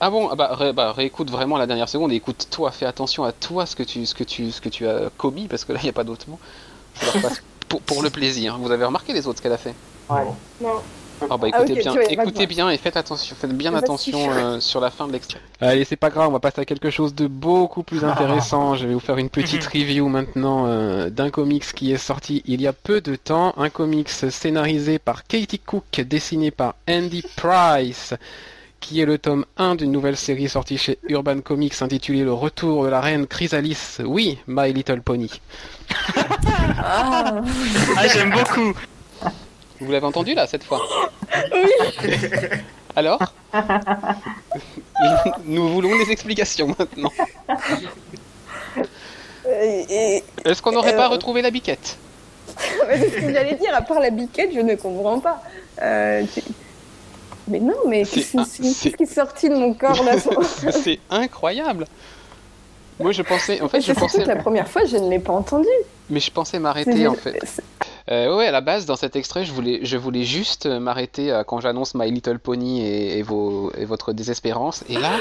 Ah bon, ah bah, ré- bah, réécoute vraiment la dernière seconde et écoute-toi, fais attention à toi ce que tu, ce que tu, ce que tu as commis parce que là il n'y a pas d'autre mot. Je le repasse pour, pour le plaisir. Vous avez remarqué les autres ce qu'elle a fait? Ouais. Non. Ah bah Ah, écoutez bien, vois, écoutez bien et faites attention, faites bien attention euh, sur la fin de l'extrait. Allez, c'est pas grave, on va passer à quelque chose de beaucoup plus intéressant. Je vais vous faire une petite review maintenant euh, d'un comics qui est sorti il y a peu de temps, un comics scénarisé par Katie Cook, dessiné par Andy Price, qui est le tome 1 d'une nouvelle série sortie chez Urban Comics intitulée Le retour de la reine Chrysalis. Oui, My Little Pony. Ah, Ah, j'aime beaucoup. Vous l'avez entendu là cette fois? Oui. Alors? Nous voulons des explications maintenant. Est-ce qu'on n'aurait Euh, pas retrouvé la biquette? C'est ce que j'allais dire, à part la biquette, je ne comprends pas. Euh, tu- Mais non, mais C'est un- qui est sorti de mon corps là C'est incroyable. Moi je pensais, en fait je pensais, que la première fois, je ne l'ai pas entendu. mais je pensais m'arrêter en fait. Euh, ouais, à la base dans cet extrait, je voulais, je voulais juste euh, m'arrêter à quand j'annonce My Little Pony et, et vos, et votre désespérance. Et là,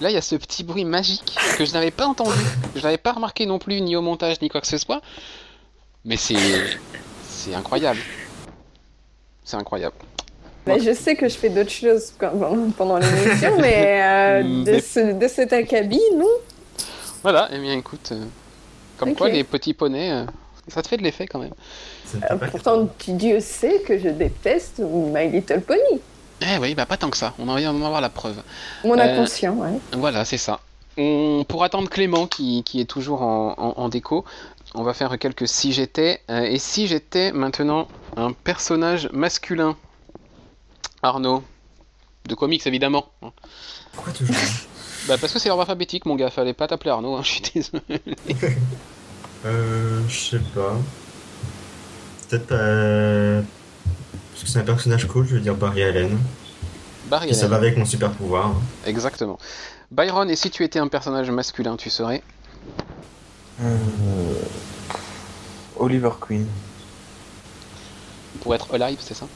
là il y a ce petit bruit magique que je n'avais pas entendu, je n'avais pas remarqué non plus ni au montage ni quoi que ce soit. Mais c'est, c'est incroyable. C'est incroyable. Bah, je sais que je fais d'autres choses pendant, l'émission, mais euh, de, Mais- ce, de cet acabit, non? Voilà. Et bien écoute, euh, comme Ok. quoi les petits poneys, euh, ça te fait de l'effet quand même. Euh, pourtant, tu- Dieu sait que je déteste My Little Pony. Eh oui, bah pas tant que ça. On en vient d'en avoir la preuve. Mon Euh, inconscient, ouais. Voilà, c'est ça. On, pour attendre Clément qui, qui est toujours en, en- en déco, on va faire quelques si j'étais. Euh, et si j'étais maintenant un personnage masculin Arnaud. De comics évidemment. hein. Pourquoi toujours Bah parce que c'est l'ordre alphabétique mon gars, fallait pas t'appeler Arnaud, hein, je suis désolé. Euh, je sais pas. Peut-être pas. Parce que c'est un personnage cool, je veux dire Barry Allen. Barry Et ça Allen. va avec mon super pouvoir. Exactement. Byron, et si tu étais un personnage masculin, tu serais Euh, Oliver Queen. Pour être alive, c'est ça?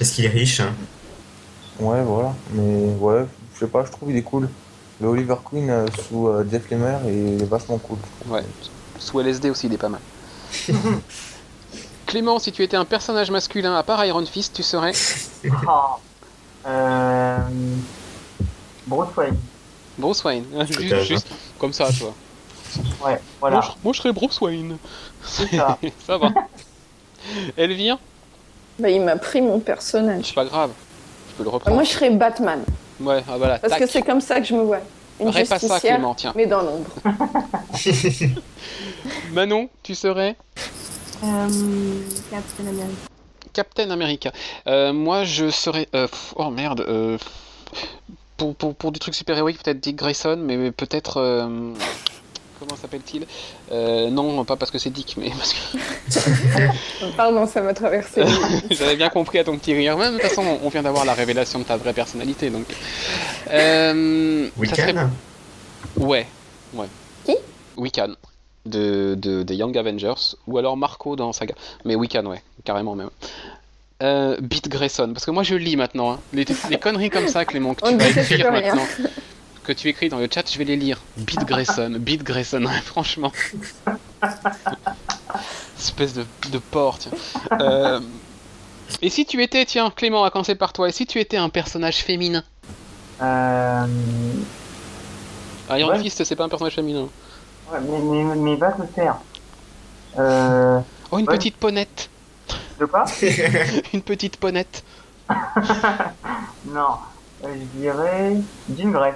Est-ce qu'il est riche hein Ouais, voilà. Mais ouais, je sais pas, je trouve il est cool. Le Oliver Queen euh, sous euh, Jeff Lemire il est vachement cool. Ouais. Sous LSD aussi, il est pas mal. Clément, si tu étais un personnage masculin à part Iron Fist, tu serais Ah. Euh... Bruce Wayne. Bruce Wayne. Hein, Juste, juste comme ça, tu vois. Ouais, voilà. Moi, je, moi, je serais Bruce Wayne. C'est ça. ça va. Elvire? Bah, il m'a pris mon personnage. C'est pas grave. Je peux le reprendre. moi, je serais Batman. Ouais, ah, voilà. Parce tac. que c'est comme ça que je me vois. Une ça, justicière, Clément, tiens. mais dans l'ombre. Manon, tu serais Euh, Captain America. Captain America. Euh, moi, je serais. euh, oh merde. euh, pour, pour, pour des trucs super-héroïques, peut-être Dick Grayson, mais peut-être. Comment s'appelle-t-il Euh, Non, pas parce que c'est Dick, mais parce que Pardon, ça m'a traversé. j'avais bien compris à ton petit rire. Même, de toute façon, on vient d'avoir la révélation de ta vraie personnalité, donc. Euh, serait- Ouais, ouais. Qui? Wiccan. De, de, des Young Avengers, ou alors Marco dans Saga. Mais Wiccan, ouais, carrément même. Euh, Beat Grayson, parce que moi je lis maintenant. hein. Les, les conneries comme ça, Clément, que tu vas écrire rien. maintenant, que tu écris dans le chat, je vais les lire. Beat Grayson, Beat Grayson, franchement. Espèce de, de porc, tiens. Euh, et si tu étais, tiens, Clément, à commencer par toi, et si tu étais un personnage féminin Euh... Iron Ouais. Fist, c'est pas un personnage féminin. Ouais, mais, mais, mais va te faire. Euh... Oh, une Ouais. petite ponette De quoi Une petite ponette Non. Euh, je dirais... Jean Grey.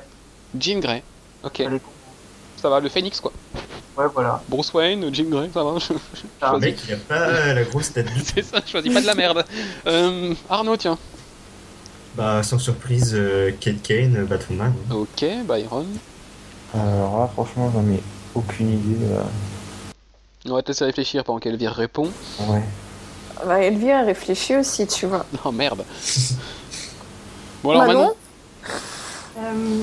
Jean Grey. Ok, ça va, le phénix quoi. Ouais, voilà. Bruce Wayne, Jean Grey, ça va. je- Ah, Le mec, il a pas la grosse tête. C'est ça, je choisis pas de la merde. Euh, Arnaud, tiens. Bah, sans surprise, euh, Kate Kane, euh, Batwoman. Ok, Byron. Alors là, franchement, j'en ai aucune idée. euh. On va te laisser réfléchir pendant qu'Elvire répond. Ouais. Bah, Elvire réfléchit aussi, tu vois. Non, merde. Bon alors Manon Manon, euh,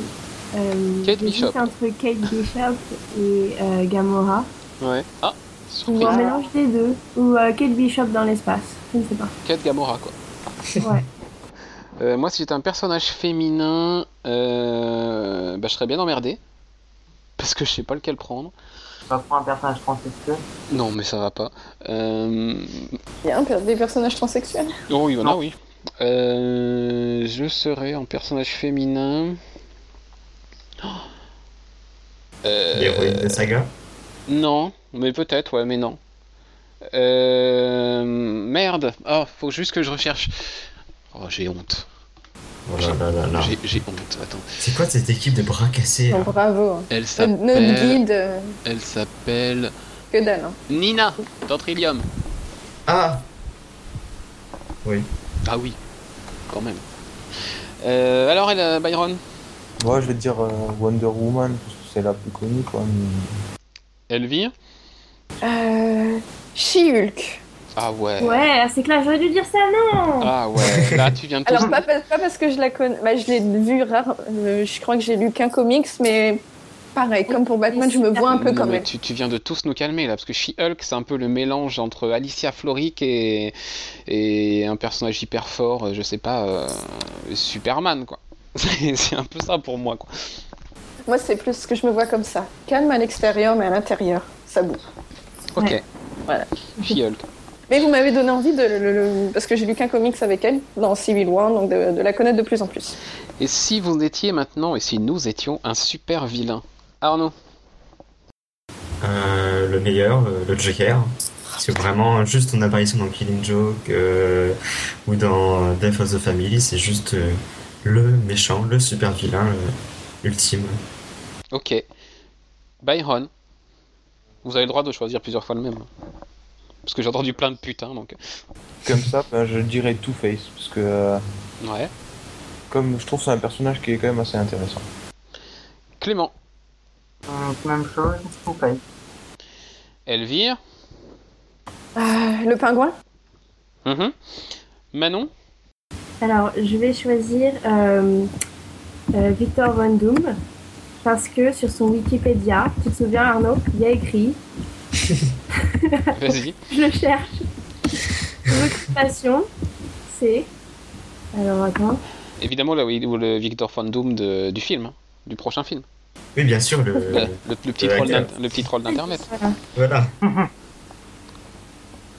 Kate j'hésite Bishop. entre Kate Bishop et euh, Gamora. Ouais. Ah, Ou surprise. un mélange des deux. Ou euh, Kate Bishop dans l'espace. Je ne sais pas. Kate Gamora quoi. Ouais. Euh, moi, si j'étais un personnage féminin, euh, bah, je serais bien emmerdé. Parce que je sais pas lequel prendre. Tu vas prendre un personnage transsexuel? Non, mais ça va pas. Euh... Il y a un des personnages transsexuels? Oh, oui, il y en a, Non. oui. Euh, je serais un personnage féminin. Oh. Euh, L'héroïne de saga. Non, mais peut-être, ouais, mais non. Euh, merde. Oh, faut juste que je recherche. Oh, j'ai honte. Oh là là là là. J'ai j'ai honte. Attends. C'est quoi cette équipe de bras cassés là bravo. Elle Notre, notre s'appelle. guide, euh, Elle s'appelle que dalle. hein. Nina dans Trillium. Ah Ah oui, quand même. Euh, alors, elle, euh, Byron? Ouais, je vais te dire euh, Wonder Woman, parce que c'est la plus connue, quoi. mais- Elvire? Euh, She-Hulk. Ah ouais. Ouais, c'est clair, j'aurais dû dire ça, non Ah ouais. Là, tu viens de tous. Alors, pas, pas- pas parce que je la connais. Bah, je l'ai vu rare. euh, je crois que j'ai lu qu'un comics, mais pareil, comme pour Batman, je me vois un peu Non, quand mais même. tu, tu viens de tous nous calmer là, parce que She-Hulk, c'est un peu le mélange entre Alicia Florrick et, et un personnage hyper fort, euh, je sais pas, euh, Superman quoi. C'est un peu ça pour moi quoi. Moi, c'est plus que je me vois comme ça. Calme à l'extérieur, mais à l'intérieur, ça bouge. Ok. Ouais. Voilà. She-Hulk. Mais vous m'avez donné envie de le, le- parce que j'ai lu qu'un comics avec elle dans Civil War, donc de, de la connaître de plus en plus. Et si vous étiez maintenant, et si nous étions un super vilain? Arnaud? Euh, le meilleur, le Joker. C'est vraiment juste son apparition dans Killing Joke, euh, ou dans euh, Death of the Family, c'est juste euh, le méchant, le super vilain euh, ultime. Ok. Byron. Vous avez le droit de choisir plusieurs fois le même. Parce que j'ai entendu plein de putains, donc... Comme ça, ben, je dirais Two-Face, parce que euh, Ouais. comme je trouve que c'est un personnage qui est quand même assez intéressant. Clément. Donc, même chose, paye. Elvire. Euh, le pingouin? Mhm. Manon. Alors, je vais choisir euh, euh, Victor Von Doom parce que sur son Wikipédia, tu te souviens Arnaud, il y a écrit, Vas-y. je cherche, son occupation, c'est... Alors attends, Évidemment, là où le Victor Von Doom de- du film, hein, du prochain film. Oui, bien sûr, le, Le, le- le petit le troll le petit troll d'internet. voilà. voilà.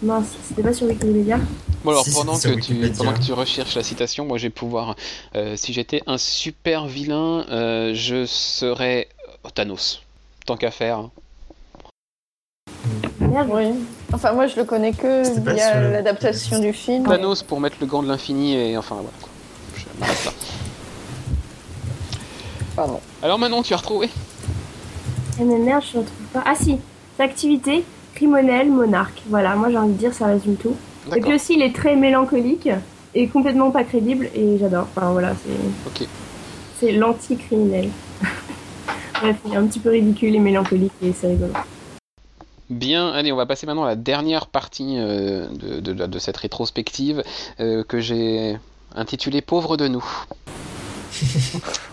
Mince, c'était pas sur Wikipédia Bon alors Si, pendant que tu pendant que tu recherches la citation, moi je vais pouvoir euh, si j'étais un super vilain, euh, je serais Thanos. Tant qu'à faire. hein. Merde, Oui. Enfin, moi, je le connais que sur via le- l'adaptation du film. Thanos pour mettre le gant de l'infini et enfin voilà. quoi. Je m'arrête là. Pardon. Alors maintenant tu as retrouvé? Eh mais merde, je ne retrouve pas. Ah si, activité, criminel, monarque. Voilà, moi j'ai envie de dire, ça résume tout. Et puis aussi, il est très mélancolique et complètement pas crédible et j'adore. Enfin voilà, c'est Ok. c'est l'anti-criminel. Bref, il est un petit peu ridicule et mélancolique et c'est rigolo. Bien, allez, on va passer maintenant à la dernière partie euh, de, de- de cette rétrospective euh, que j'ai intitulée Pauvre de nous.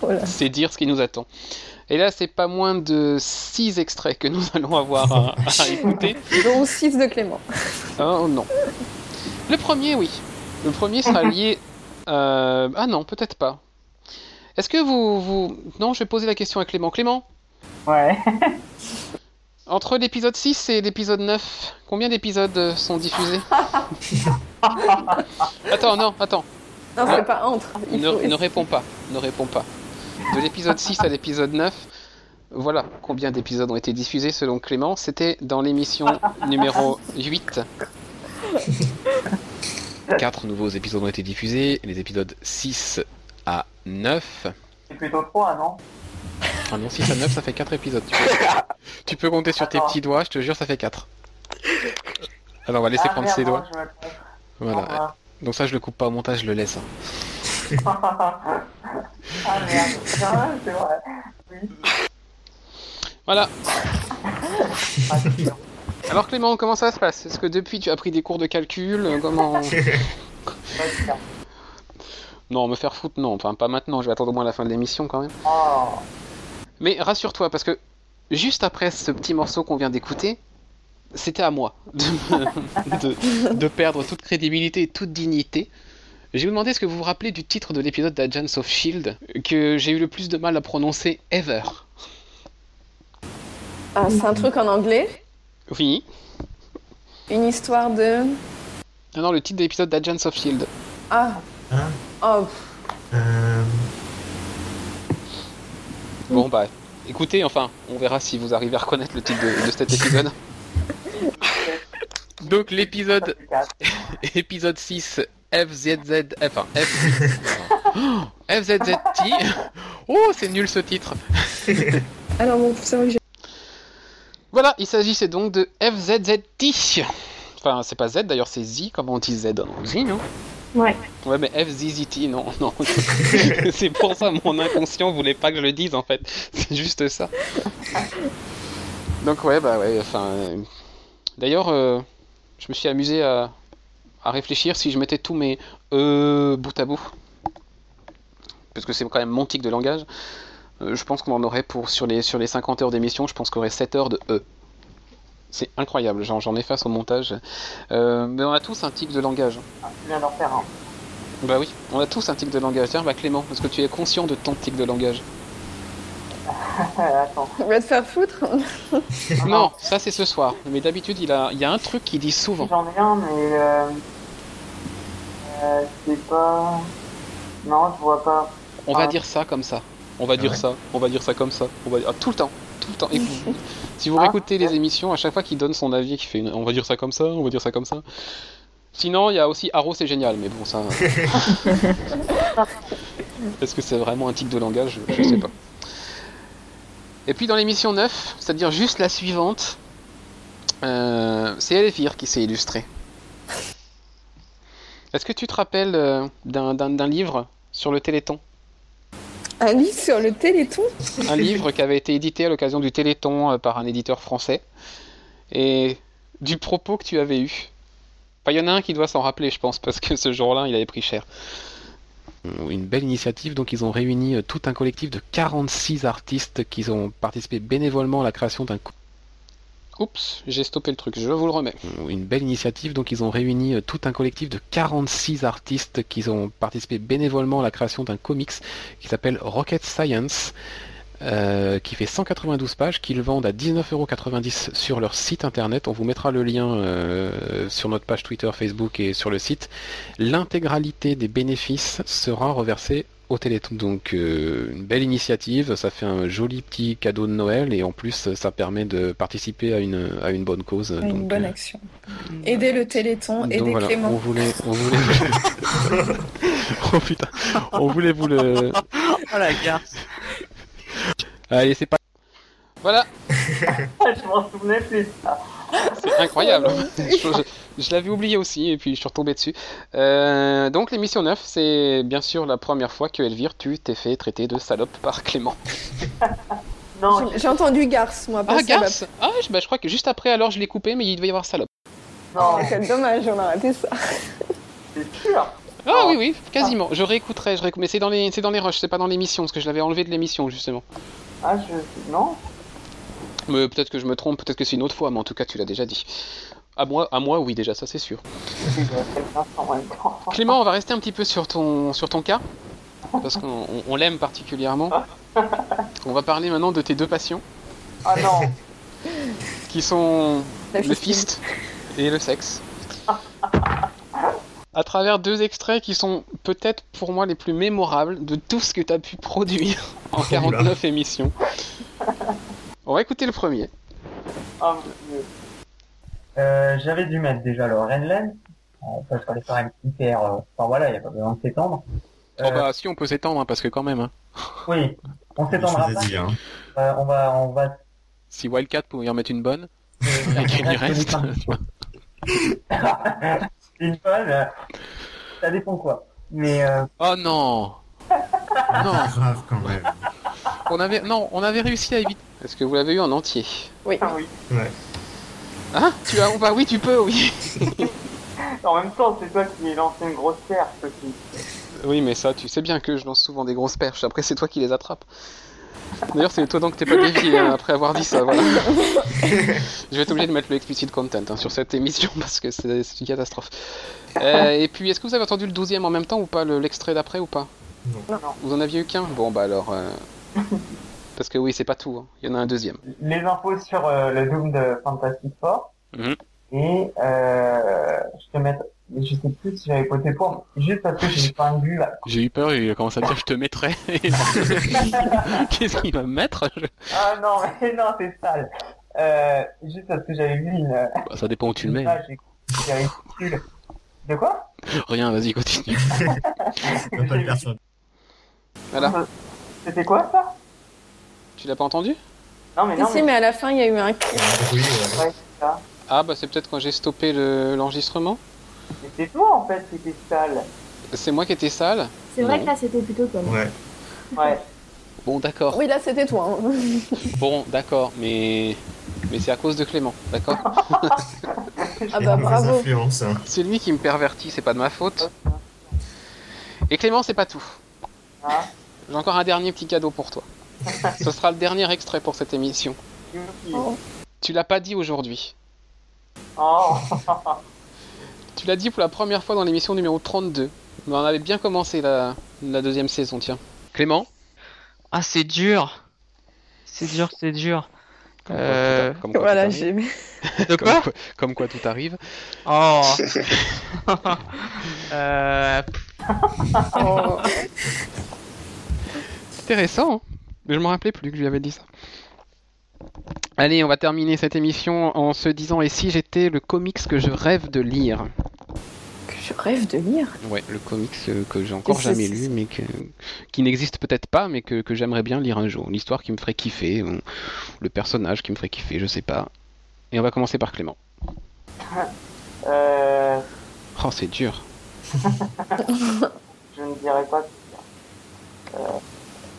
Voilà. C'est dire ce qui nous attend. Et là, c'est pas moins de six extraits que nous allons avoir à, à écouter. Dont 6 de Clément. Oh non. Le premier, oui. Le premier sera lié. euh, Ah non, peut-être pas. Est-ce que vous, vous. Non, je vais poser la question à Clément. Clément, Ouais. entre l'épisode 6 et l'épisode 9, combien d'épisodes euh, sont diffusés? Attends, non, attends. Non, c'est pas entre. Il Ne, faut- ne réponds pas. Ne réponds pas. De l'épisode 6 à l'épisode 9, voilà combien d'épisodes ont été diffusés selon Clément. C'était dans l'émission numéro 8. Quatre nouveaux épisodes ont été diffusés. Les épisodes 6 à 9. C'est plutôt 3, non? Ah non, 6 à 9, ça fait 4 épisodes. Tu peux, tu peux compter sur tes petits doigts, je te jure, ça fait 4. Alors on va laisser ah, prendre merde, ses doigts. Voilà. Donc ça, je le coupe pas au montage, je le laisse. Ah merde. C'est vrai. Voilà. Alors Clément, comment ça se passe? Est-ce que depuis tu as pris des cours de calcul? Comment. Non, me faire foutre, non. Enfin, pas maintenant. Je vais attendre au moins la fin de l'émission quand même. Oh. Mais rassure-toi, parce que juste après ce petit morceau qu'on vient d'écouter, c'était à moi de, me- de- de perdre toute crédibilité et toute dignité. Je vais vous demander ce que vous vous rappelez du titre de l'épisode d'Agents of Shield que j'ai eu le plus de mal à prononcer ever? Ah, c'est un truc en anglais? Oui. Une histoire de. Non, non, le titre de l'épisode d'Agents of Shield. Ah. Ah, Oh. euh, Bon, bah, écoutez, enfin, on verra si vous arrivez à reconnaître le titre de, de cet épisode. Donc, l'épisode épisode 6 FZZ enfin F Oh, FZZT Oh c'est nul ce titre. Alors bon, faut savoir que j'ai. Voilà il s'agissait donc de FZZT Enfin c'est pas Z d'ailleurs c'est Z comment on dit Z non Z non? Ouais. Ouais mais FZZT non non. C'est pour ça mon inconscient voulait pas que je le dise en fait. C'est juste ça. Donc ouais bah ouais enfin euh, D'ailleurs euh, je me suis amusé à, à réfléchir si je mettais tous mes euh bout à bout. Parce que c'est quand même mon tic de langage. Euh, je pense qu'on en aurait pour sur les sur les 50 heures d'émission je pense qu'on aurait 7 heures de E. C'est incroyable j'en j'en efface au montage. Euh, mais on a tous un tic de langage. Ah, Tu viens d'en faire un. bah oui on a tous un tic de langage. Tiens bah Clément est-ce que tu es conscient de ton tic de langage? Attends. Tu vas te faire foutre non ça c'est ce soir mais d'habitude il a il y a un truc qu'il dit souvent J'en ai un, mais euh... euh, c'est pas. Non, je vois pas. On va Ah. dire ça comme ça. On va dire ouais. ça. On va dire ça comme ça. On va dire... ah, tout le temps. Tout le temps. Et vous- si vous Ah. réécoutez les émissions, à chaque fois qu'il donne son avis, qu'il fait une- on va dire ça comme ça, on va dire ça comme ça. Sinon, il y a aussi Arrow, c'est génial, mais bon, ça. Est-ce que c'est vraiment un type de langage? Je sais pas. Et puis dans l'émission 9, c'est-à-dire juste la suivante, euh, c'est Elvire qui s'est illustrée. Est-ce que tu te rappelles euh, d'un- livre sur le Téléthon? Un livre sur le Téléthon? Un livre qui avait été édité à l'occasion du Téléthon euh, par un éditeur français. Et du propos que tu avais eu. Enfin, Il y en a un qui doit s'en rappeler, je pense, parce que ce jour-là, il avait pris cher. Une belle initiative, donc ils ont réuni euh, tout un collectif de 46 artistes qui ont participé bénévolement à la création d'un... Oups, j'ai stoppé le truc, je vous le remets. Une belle initiative, donc ils ont réuni euh, tout un collectif de 46 artistes qui ont participé bénévolement à la création d'un comics qui s'appelle Rocket Science, euh, qui fait 192 pages, qu'ils vendent à 19,90€ sur leur site internet. On vous mettra le lien euh, sur notre page Twitter, Facebook et sur le site. L'intégralité des bénéfices sera reversée au Téléthon. Donc euh, une belle initiative, ça fait un joli petit cadeau de Noël et en plus ça permet de participer à une, à une bonne cause. Une Donc, bonne euh, action. Aider le Téléthon, donc aider voilà, on Clément. voulait, on voulait, oh putain, on voulait vous le, Oh la garce. Allez c'est pas, voilà, je m'en souvenais plus. ça. C'est incroyable. je je- je l'avais oublié aussi et puis je suis retombé dessus. Euh, donc l'émission 9, c'est bien sûr la première fois que Elvire, tu t'es fait traiter de salope par Clément. Non, J'ai- entendu garce, moi. pas Ah, garce Ah, je, bah, je crois que juste après alors je l'ai coupé, mais il devait y avoir salope. non, Quel dommage, on a raté ça. c'est sûr. Ah Oh. oui, oui, quasiment. Je réécouterai, je réécou- mais c'est dans les, c'est dans les rushs, c'est pas dans l'émission, parce que je l'avais enlevé de l'émission justement. Ah, je. Non Mais peut-être que je me trompe, peut-être que c'est une autre fois, mais en tout cas tu l'as déjà dit. À moi, à moi, oui déjà, ça c'est sûr. Clément, on va rester un petit peu sur ton, sur ton cas, parce qu'on on- on l'aime particulièrement. On va parler maintenant de tes deux passions, Ah non qui sont le fist et le sexe. À travers deux extraits qui sont peut-être pour moi les plus mémorables de tout ce que tu as pu produire en 49 émissions. On va écouter le premier. Mon Dieu. Euh, J'avais dû mettre déjà le Renlen, euh, parce qu'on allait faire une hyper... euh, Enfin voilà, il n'y a pas besoin de s'étendre. Oh bah si on peut s'étendre hein, parce que quand même, hein. Oui, on s'étendra pas. hein. Euh, on va... On va si Wildcat pouvait y en mettre une bonne, euh, et qu'il y faire reste. une bonne, euh, ça dépend quoi. Mais euh, Oh non Non Grave quand même. on avait, non, on avait réussi à éviter. Est-ce que vous l'avez eu en entier? Oui. ah oui. Hein? Tu as, bah oui, tu peux, oui. En même temps, c'est toi qui ai lancé une grosse perche aussi. Oui, mais ça, tu sais bien que je lance souvent des grosses perches. Après, c'est toi qui les attrapes. D'ailleurs, c'est étonnant que t'aies pas dévié hein, après avoir dit ça. Voilà. je vais être obligé de mettre le explicit content hein, sur cette émission parce que c'est une catastrophe. Euh, et puis, est-ce que vous avez entendu le 12 en même temps ou pas, le- l'extrait d'après ou pas? Non. Non. Vous en aviez eu qu'un? Bon, bah alors. euh, Parce que oui, c'est pas tout. hein. Il y en a un deuxième. Les infos sur euh, le Doom de Fantastic Four. Mhm. Et euh, je te mets... Je sais plus si j'avais voté pour, mais juste parce que j'ai pas un but là. J'ai eu peur et il a commencé à dire je te mettrai. Qu'est-ce qu'il va me mettre Je- Ah non, mais non, c'est sale. Euh, juste parce que j'avais vu une... Bah, Ça dépend où tu le mets. De quoi? Rien, vas-y, continue. Pas sur Voilà. C'était quoi ça? Tu l'as pas entendu? Non mais non, si, mais... mais à la fin, il y a eu un ouais. Ouais, c'est ça. Ah, bah c'est peut-être quand j'ai stoppé le- l'enregistrement. Mais c'est toi en fait qui était sale. c'est moi qui étais sale. C'est vrai Non. que là, c'était plutôt comme. Ouais. Ouais. Bon, d'accord. Oui, là, c'était toi. hein. Bon, d'accord, mais mais c'est à cause de Clément, d'accord Ah bah bravo. hein. C'est lui qui me pervertit, c'est pas de ma faute. Et Clément, c'est pas tout. Ah, J'ai encore un dernier petit cadeau pour toi. Ce sera le dernier extrait pour cette émission. Oh. Tu l'as pas dit aujourd'hui. Oh. Tu l'as dit pour la première fois dans l'émission numéro 32. Mais on avait bien commencé la, la deuxième saison, tiens. Clément Ah, c'est dur. C'est dur, c'est dur. Comme quoi, Euh, comme quoi Voilà, j'ai. De Comme quoi comme quoi tout arrive. Oh. euh, Oh. Intéressant, hein mais je me rappelais plus que je lui avais dit ça. Allez, on va terminer cette émission en se disant et si j'étais le comics que je rêve de lire je rêve de lire. Ouais, le comics euh, que j'ai encore jamais lu, mais que, qui n'existe peut-être pas, mais que, que j'aimerais bien lire un jour. L'histoire qui me ferait kiffer, ou le personnage qui me ferait kiffer, je sais pas. Et on va commencer par Clément. Euh, Oh, c'est dur. je ne dirais pas que euh,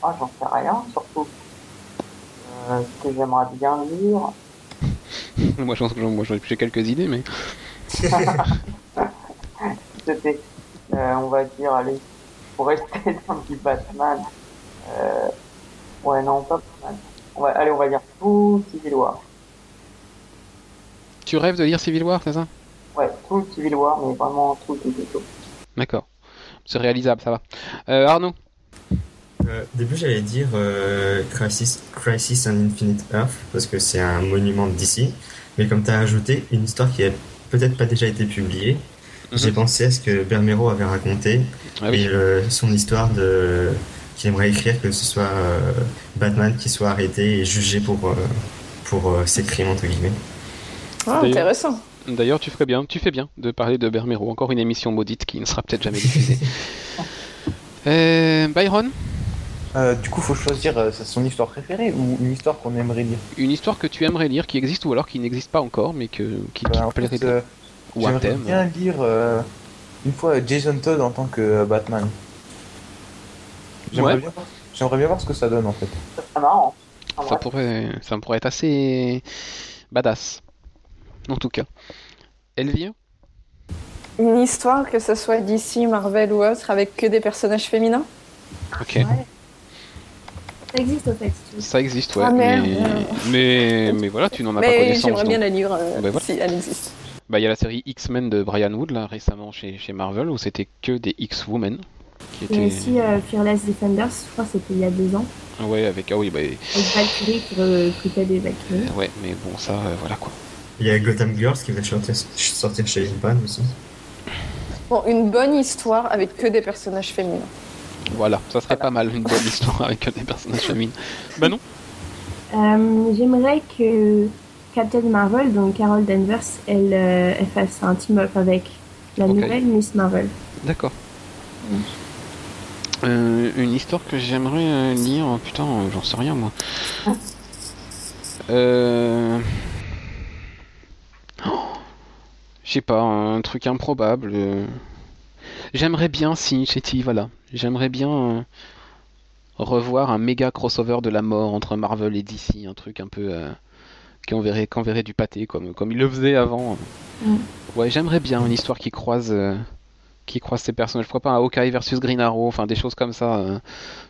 ah, j'en sais rien, surtout. Euh, ce que j'aimerais bien lire. moi, j'en moi, j'en- j'ai quelques idées, mais. C'était, euh, on va dire, allez, pour rester dans du Batman. Euh, ouais, non, pas Batman. Allez, on va dire tout Civil War. Tu rêves de lire Civil War, c'est ça? Ouais, tout Civil War, mais vraiment tout, tout, tout, tout. D'accord. C'est réalisable, ça va. Euh, Arnaud? Euh, au début, j'allais dire euh, Crisis, Crisis on Infinite Earth parce que c'est un monument DC. Mais comme tu as ajouté une histoire qui a peut-être pas déjà été publiée, j'ai pensé à ce que Bermero avait raconté Ah oui. et euh, son histoire de qu'il aimerait écrire que ce soit euh, Batman qui soit arrêté et jugé pour euh, pour euh, ses crimes entre guillemets. Ah, intéressant. D'ailleurs, tu ferais bien, tu fais bien de parler de Bermero. Encore une émission maudite qui ne sera peut-être jamais diffusée. Euh, Byron? Euh, du coup, faut choisir euh, c'est son histoire préférée ou une histoire qu'on aimerait lire. Une histoire que tu aimerais lire qui existe ou alors qui n'existe pas encore, mais que, qui, qui Bah, te en plairait fait, bien. euh, Ou un J'aimerais thème. bien lire euh, une fois Jason Todd en tant que euh, Batman. J'aimerais Ouais. bien, voir- j'aimerais bien voir ce que ça donne en fait. Ça serait marrant. En Ça vrai. pourrait, ça pourrait être assez badass. En tout cas. Elvire? Une histoire, que ce soit DC, Marvel ou autre, avec que des personnages féminins? Ok. Ouais. Ça existe au fait. si tu veux. Ça existe, ouais. Ah, merde. mais... mais mais voilà, tu n'en as pas Mais connaissance. j'aimerais donc. bien la lire euh, Ben voilà. si elle existe. Bah, il y a la série X-Men de Brian Wood, là, récemment chez, chez Marvel, où c'était que des X-Women. Qui étaient... aussi euh, Fearless Defenders, je crois que c'était il y a deux ans, Ouais, avec. Ah oui, bah. avec Valkyrie qui recrutait des Valkyries. Ouais, mais bon, ça, euh, voilà quoi. Il y a Gotham Girls qui va sortir, sortir chez Iban aussi. Bon, une bonne histoire avec que des personnages féminins. Voilà, ça serait pas mal, une bonne histoire avec des personnages féminins. Bah non Euh, J'aimerais que Captain Marvel, donc Carol Danvers, elle, euh, elle fasse un team-up avec la nouvelle Miss Marvel. D'accord. Euh, une histoire que j'aimerais euh, lire, oh, putain, euh, j'en sais rien moi. Euh... oh, Je sais pas, un truc improbable. J'aimerais bien, si, Chetty, voilà. J'aimerais bien euh, revoir un méga crossover de la mort entre Marvel et DC, un truc un peu euh, qui enverrait, qui enverrait du pâté comme, comme il le faisait avant. Mm. Ouais, j'aimerais bien une histoire qui croise. euh, qui croise ces personnages. Pourquoi pas un Hawkeye versus Green Arrow, enfin des choses comme ça. euh,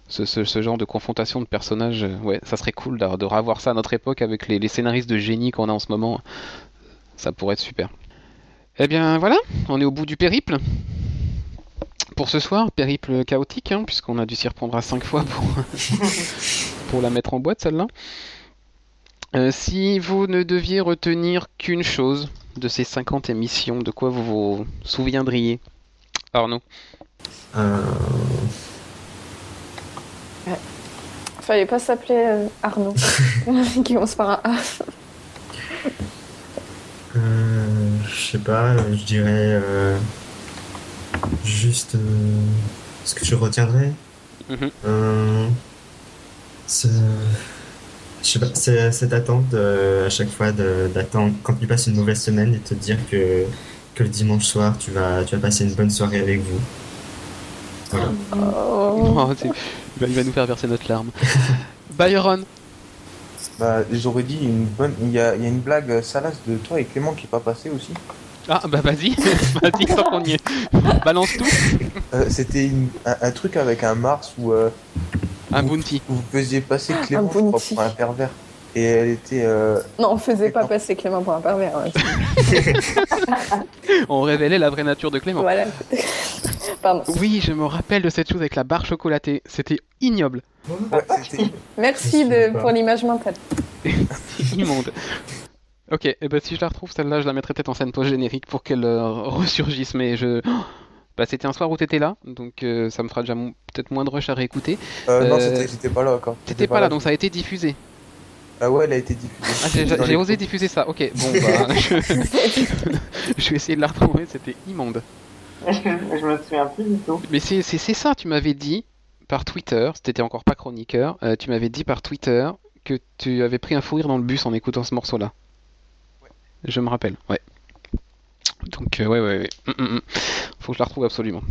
ce, ce- ce genre de confrontation de personnages, euh, ouais, ça serait cool de, de revoir ça à notre époque avec les, les scénaristes de génie qu'on a en ce moment. Ça pourrait être super. Eh bien voilà, on est au bout du périple. Pour ce soir, périple chaotique, hein, puisqu'on a dû s'y reprendre à 5 fois pour, pour la mettre en boîte celle-là. Euh, si vous ne deviez retenir qu'une chose de ces 50 émissions, de quoi vous vous souviendriez? Arnaud Euh, Fallait pas s'appeler euh, Arnaud. qui commence par un A. euh, je sais pas, euh, je dirais euh, juste euh, ce que je retiendrai. Mhm. Euh, c'est- je sais pas, c'est cette attente euh, à chaque fois d'attendre quand tu passes une mauvaise semaine et te dire que, que le dimanche soir tu vas, tu vas passer une bonne soirée avec vous. Voilà. Oh. Il va- nous faire verser notre larme. Byron Bah, j'aurais dit une bonne. Il y a, il y a une blague euh, salace de toi et Clément qui est pas passée aussi. Ah bah vas-y, vas-y, tant qu'on y est. Balance tout. Euh, C'était une- un, un truc avec un Mars où, euh, Un bounty. où vous faisiez passer Clément Un je crois, bounty. pour un pervers. Et elle était. euh, Non, on faisait pas D'accord. passer Clément pour un pervers. On révélait la vraie nature de Clément. Voilà. Pardon. Oui, je me rappelle de cette chose avec la barre chocolatée. C'était ignoble. ouais, c'était- Merci de, pour l'image mentale. Immonde. Ok, et ben si je la retrouve celle-là, je la mettrai peut-être en scène post-générique pour qu'elle euh, ressurgisse. Mais je. Oh bah c'était un soir où t'étais là, donc euh, ça me fera déjà mo- peut-être moins de rush à réécouter. euh, non, Euh, c'était- j'étais pas là encore. T'étais pas là, donc ça a été diffusé. Ah ouais, elle a été diffusée. Ah, j'ai osé diffuser ça. Ok, bon bah, je... je vais essayer de la retrouver. C'était immonde. je, je me souviens plus du tout. Mais c'est c'est- c'est ça, tu m'avais dit par Twitter, c'était encore pas chroniqueur, euh, tu m'avais dit par Twitter que tu avais pris un fou rire dans le bus en écoutant ce morceau-là. Je me rappelle, ouais. Donc, euh, ouais, ouais, ouais. Hum, hum, hum. Faut que je la retrouve absolument.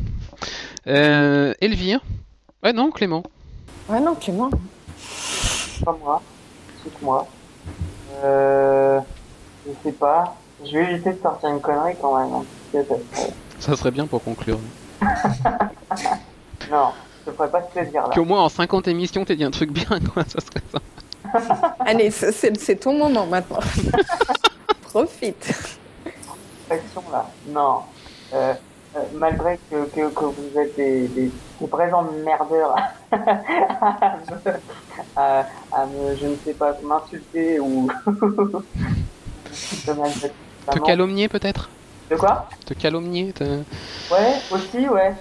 Euh, Elvire Ouais, non, Clément. Ouais, non, Clément. Pas moi. C'est moi. Euh, je sais pas. Je vais éviter de sortir une connerie quand même. hein. Peut-être. Ça serait bien pour conclure. Non, je te ferai pas ce plaisir là. Qu'au moins en 50 émissions, t'aies dit un truc bien, quoi, ça serait ça. Allez, c'est ton moment maintenant. Profite. Action là. Non. Euh, euh, malgré que, que, que vous êtes des, des, des présents merdeurs à, me- à, à me, je ne sais pas, m'insulter ou Te calomnier peut-être? De quoi? Te calomnier te- Ouais, aussi, ouais.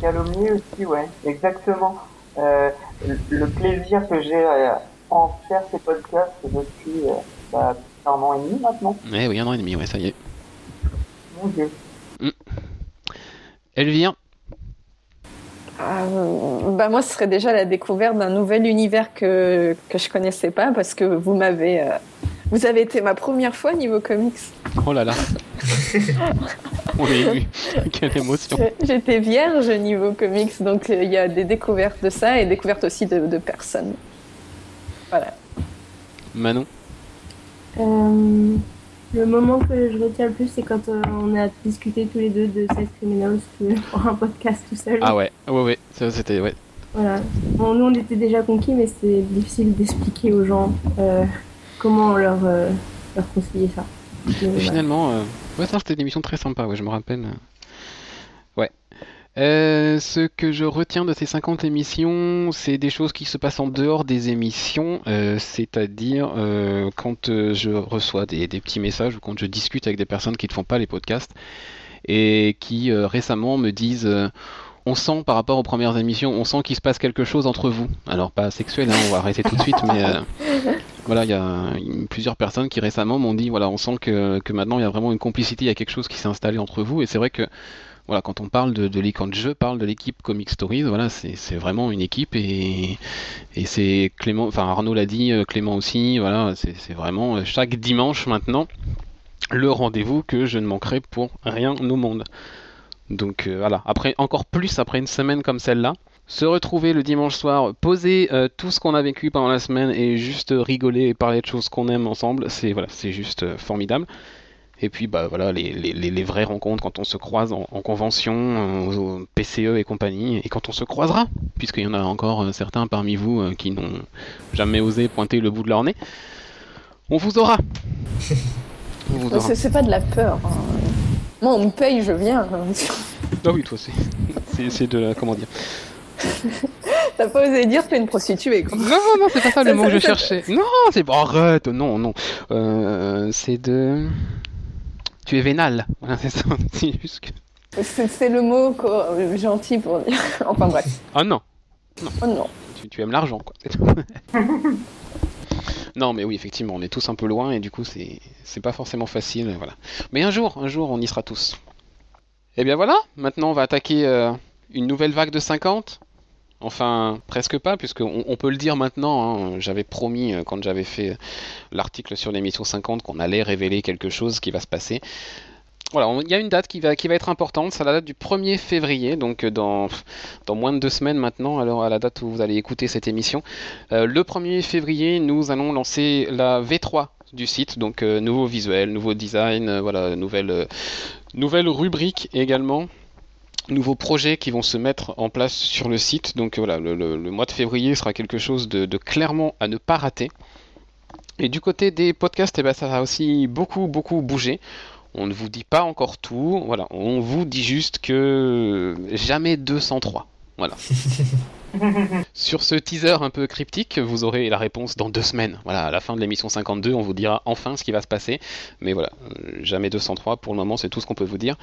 Calomnier aussi, ouais. Exactement. Euh, le, le plaisir que j'ai euh, en faire ces podcasts depuis euh, bah, un an et demi maintenant. Ouais, oui, un an et demi, ouais, ça y est. Mon dieu. Elvire Euh, bah moi, ce serait déjà la découverte d'un nouvel univers que, que je connaissais pas parce que vous m'avez euh, vous avez été ma première fois niveau comics. Oh là là. On est ému. Quelle émotion. J'étais vierge niveau comics, donc euh, il y a des découvertes de ça et découvertes aussi de, de personnes. Voilà. Manon Euh, le moment que je retiens le plus, c'est quand euh, on a discuté tous les deux de Sex Criminals pour un podcast tout seul. Ah ouais, ouais, ouais, ça c'était, ouais. Voilà. Bon, nous, on était déjà conquis, mais c'était difficile d'expliquer aux gens euh, comment leur, leur conseiller ça. Finalement, euh, ouais, ça c'était une émission très sympa, ouais, je me rappelle. Euh, ce que je retiens de ces 50 émissions, c'est des choses qui se passent en dehors des émissions, euh, c'est-à-dire euh, quand euh, je reçois des, des petits messages ou quand je discute avec des personnes qui ne font pas les podcasts et qui euh, récemment me disent euh, on sent par rapport aux premières émissions, on sent qu'il se passe quelque chose entre vous. Alors pas sexuel, hein, on va arrêter tout de suite, mais euh, voilà, il y a plusieurs personnes qui récemment m'ont dit voilà, on sent que, que maintenant il y a vraiment une complicité, il y a quelque chose qui s'est installé entre vous, et c'est vrai que voilà, quand on parle de, de l'é- quand je parle de l'équipe Comic Stories, voilà, c'est vraiment une équipe et, c'est Clément, enfin Arnaud l'a dit, euh, Clément aussi, voilà, c'est vraiment euh, chaque dimanche maintenant le rendez-vous que je ne manquerai pour rien au monde. Donc euh, voilà, après encore plus après une semaine comme celle-là, se retrouver le dimanche soir, poser tout ce qu'on a vécu pendant la semaine et juste rigoler et parler de choses qu'on aime ensemble, c'est voilà, c'est juste formidable. Et puis bah voilà les, les, les- vraies rencontres quand on se croise en, en convention, euh, au PCE et compagnie, et quand on se croisera, puisqu'il y en a encore euh, certains parmi vous euh, qui n'ont jamais osé pointer le bout de leur nez, on vous aura. C'est pas de la peur. hein. Moi, on me paye, je viens. Ah oui, toi c'est de la comment dire. T'as pas osé dire t'es une prostituée, quoi. Non, non, c'est pas ça le Ça, mot ça, que je ça- cherchais. Non, c'est bon, arrête, non, non. Euh, c'est de. Tu es vénal. Voilà, c'est ça. C'est juste que- C'est le mot euh, gentil pour dire. enfin bref. Ah non, Oh non. tu, tu aimes l'argent, quoi. non, mais oui, effectivement, on est tous un peu loin et du coup, c'est c'est pas forcément facile, voilà. Mais un jour, un jour, on y sera tous. Et bien voilà, maintenant on va attaquer euh, une nouvelle vague de 50. Enfin, presque pas, puisqu'on on peut le dire maintenant. hein. J'avais promis, euh, quand j'avais fait l'article sur l'émission 50, qu'on allait révéler quelque chose qui va se passer. Voilà, il y a une date qui va, qui va être importante, c'est la date du 1er février, donc euh, dans, moins de deux semaines maintenant, alors à la date où vous allez écouter cette émission. Euh, le 1er février, nous allons lancer la V3 du site, donc euh, nouveau visuel, nouveau design, euh, voilà, euh, nouvelle rubrique également nouveaux projets qui vont se mettre en place sur le site. Donc voilà, le, le- le mois de février sera quelque chose de, de clairement à ne pas rater. Et du côté des podcasts, eh ben, ça va aussi beaucoup, beaucoup bouger. On ne vous dit pas encore tout. Voilà, on vous dit juste que jamais 203. Voilà. Sur ce teaser un peu cryptique, vous aurez la réponse dans deux semaines. Voilà, à la fin de l'émission 52, on vous dira enfin ce qui va se passer. Mais voilà, euh, jamais 203 pour le moment, c'est tout ce qu'on peut vous dire.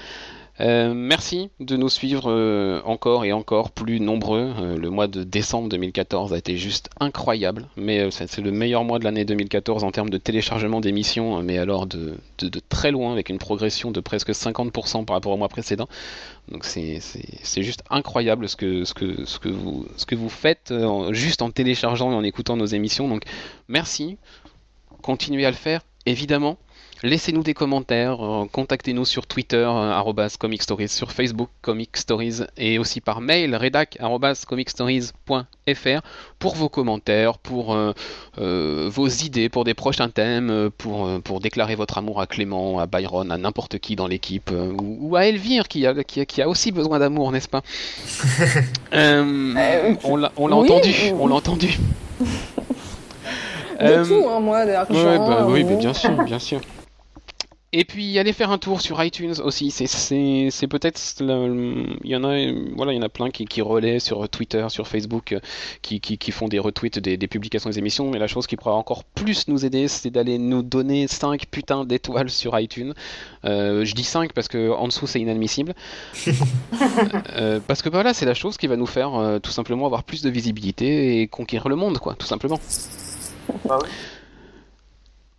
Euh, merci de nous suivre euh, encore et encore plus nombreux. Euh, le mois de décembre 2014 a été juste incroyable, mais c'est le meilleur mois de l'année 2014 en termes de téléchargement d'émissions, hein, mais alors de, très loin, avec une progression de presque 50% par rapport au mois précédent. Donc c'est juste incroyable ce que, vous, faites en- juste en téléchargeant et en écoutant nos émissions. Donc merci, continuez à le faire, évidemment. Laissez-nous des commentaires, euh, contactez-nous sur Twitter, euh, arrobas Comic Stories, sur Facebook, Comic Stories, et aussi par mail, redac, comicstories.fr, pour vos commentaires, pour euh, euh, vos idées, pour des prochains thèmes, pour, euh, pour déclarer votre amour à Clément, à Byron, à n'importe qui dans l'équipe, euh, ou, ou à Elvire, qui a, qui a, qui a aussi besoin d'amour, n'est-ce pas On l'a on l'a oui, entendu, oui. on l'a entendu. De Euh, tout, hein, moi, de l'argent. Ouais, bah oui, mais bien sûr, bien sûr. Et puis allez faire un tour sur iTunes aussi. C'est peut-être il y en a voilà il y en a plein qui, qui relaient sur Twitter, sur Facebook, euh, qui, qui, qui font des retweets des, des publications des émissions. Mais la chose qui pourra encore plus nous aider, c'est d'aller nous donner 5 putains d'étoiles sur iTunes. Euh, je dis 5 parce que en dessous c'est inadmissible. Euh, parce que bah, voilà c'est la chose qui va nous faire euh, tout simplement avoir plus de visibilité et conquérir le monde quoi, tout simplement. Bah oui.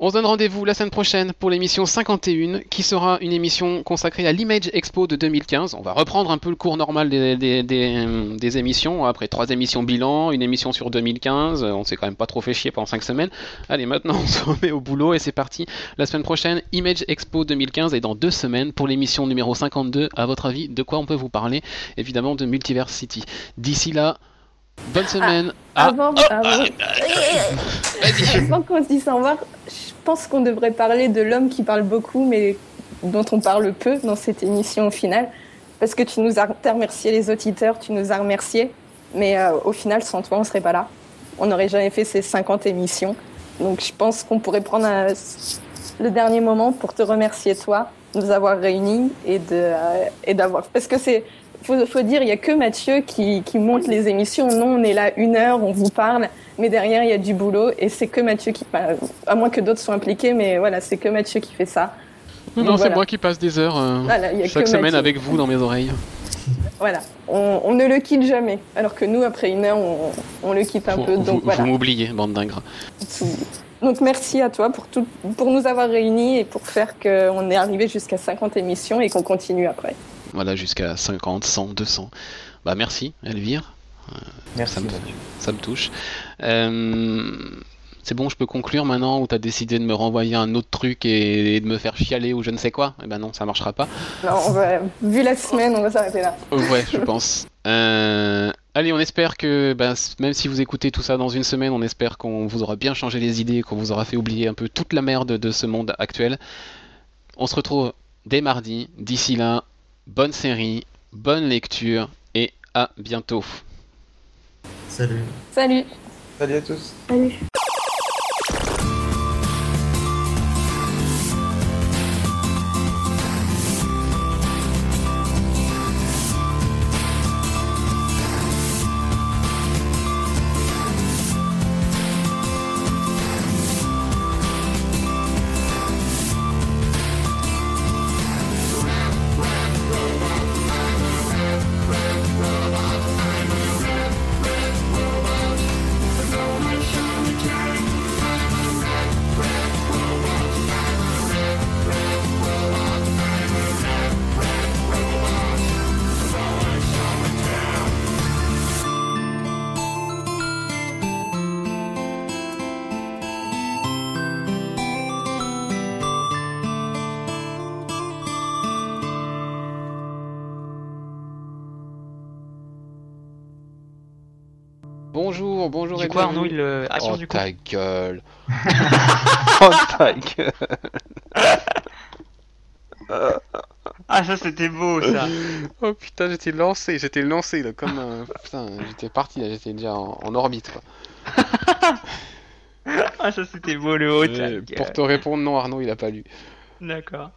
On se donne rendez-vous la semaine prochaine pour l'émission 51, qui sera une émission consacrée à l'Image Expo de 2015. On va reprendre un peu le cours normal des, des, des, des émissions, après trois émissions bilan, une émission sur 2015, on s'est quand même pas trop fait chier pendant cinq semaines. Allez, maintenant on se remet au boulot et c'est parti. La semaine prochaine, Image Expo 2015 et dans deux semaines pour l'émission numéro 52. À votre avis, de quoi on peut vous parler? Évidemment de Multiverse City. D'ici là, bonne semaine. Ah, Avant, avant, avant qu'on se dise au revoir, je pense qu'on devrait parler de l'homme qui parle beaucoup, mais dont on parle peu dans cette émission au final. Parce que tu nous as remercié les auditeurs, tu nous as remercié, mais euh, au final, sans toi, on serait pas là. On n'aurait jamais fait ces 50 émissions. Donc je pense qu'on pourrait prendre un- le dernier moment pour te remercier toi de nous avoir réunis et de euh, et d'avoir parce que c'est faut, faut dire il y a que Mathieu qui, qui monte les émissions nous on est là une heure on vous parle mais derrière il y a du boulot et c'est que Mathieu qui à moins que d'autres soient impliqués mais voilà c'est que Mathieu qui fait ça non, Donc c'est voilà. moi qui passe des heures euh, voilà il y a chaque que semaine Mathieu. avec vous dans mes oreilles. voilà on, on ne le quitte jamais alors que nous après une heure on, on le quitte un Vous, peu vous- donc voilà vous m'oubliez, bande d'ingrats. Donc merci à toi pour tout, pour nous avoir réunis et pour faire qu'on est arrivé jusqu'à 50 émissions et qu'on continue après. Voilà, jusqu'à 50, 100, 200. Bah merci, Elvire, Merci. Ça me- Mathieu. ça me touche. Euh, c'est bon, je peux conclure maintenant ou t'as décidé de me renvoyer un autre truc et, et de me faire chialer ou je ne sais quoi? Eh ben non, ça marchera pas. Non, on va, vu la semaine, on va s'arrêter là. Euh, ouais, je pense. Euh, allez, on espère que bah, même si vous écoutez tout ça dans une semaine, on espère qu'on vous aura bien changé les idées, qu'on vous aura fait oublier un peu toute la merde de ce monde actuel. On se retrouve dès mardi. D'ici là, bonne série, bonne lecture et à bientôt. Salut. Salut Salut à tous. Salut. Euh, Action oh du coup. ta gueule. Oh ta gueule. Ah, ça c'était beau ça. Oh putain, j'étais lancé, j'étais lancé là, comme un... Putain, j'étais parti là, j'étais déjà en, en orbite quoi. ah, ça c'était beau le haut. Euh, pour te répondre, non Arnaud, il a pas lu. D'accord.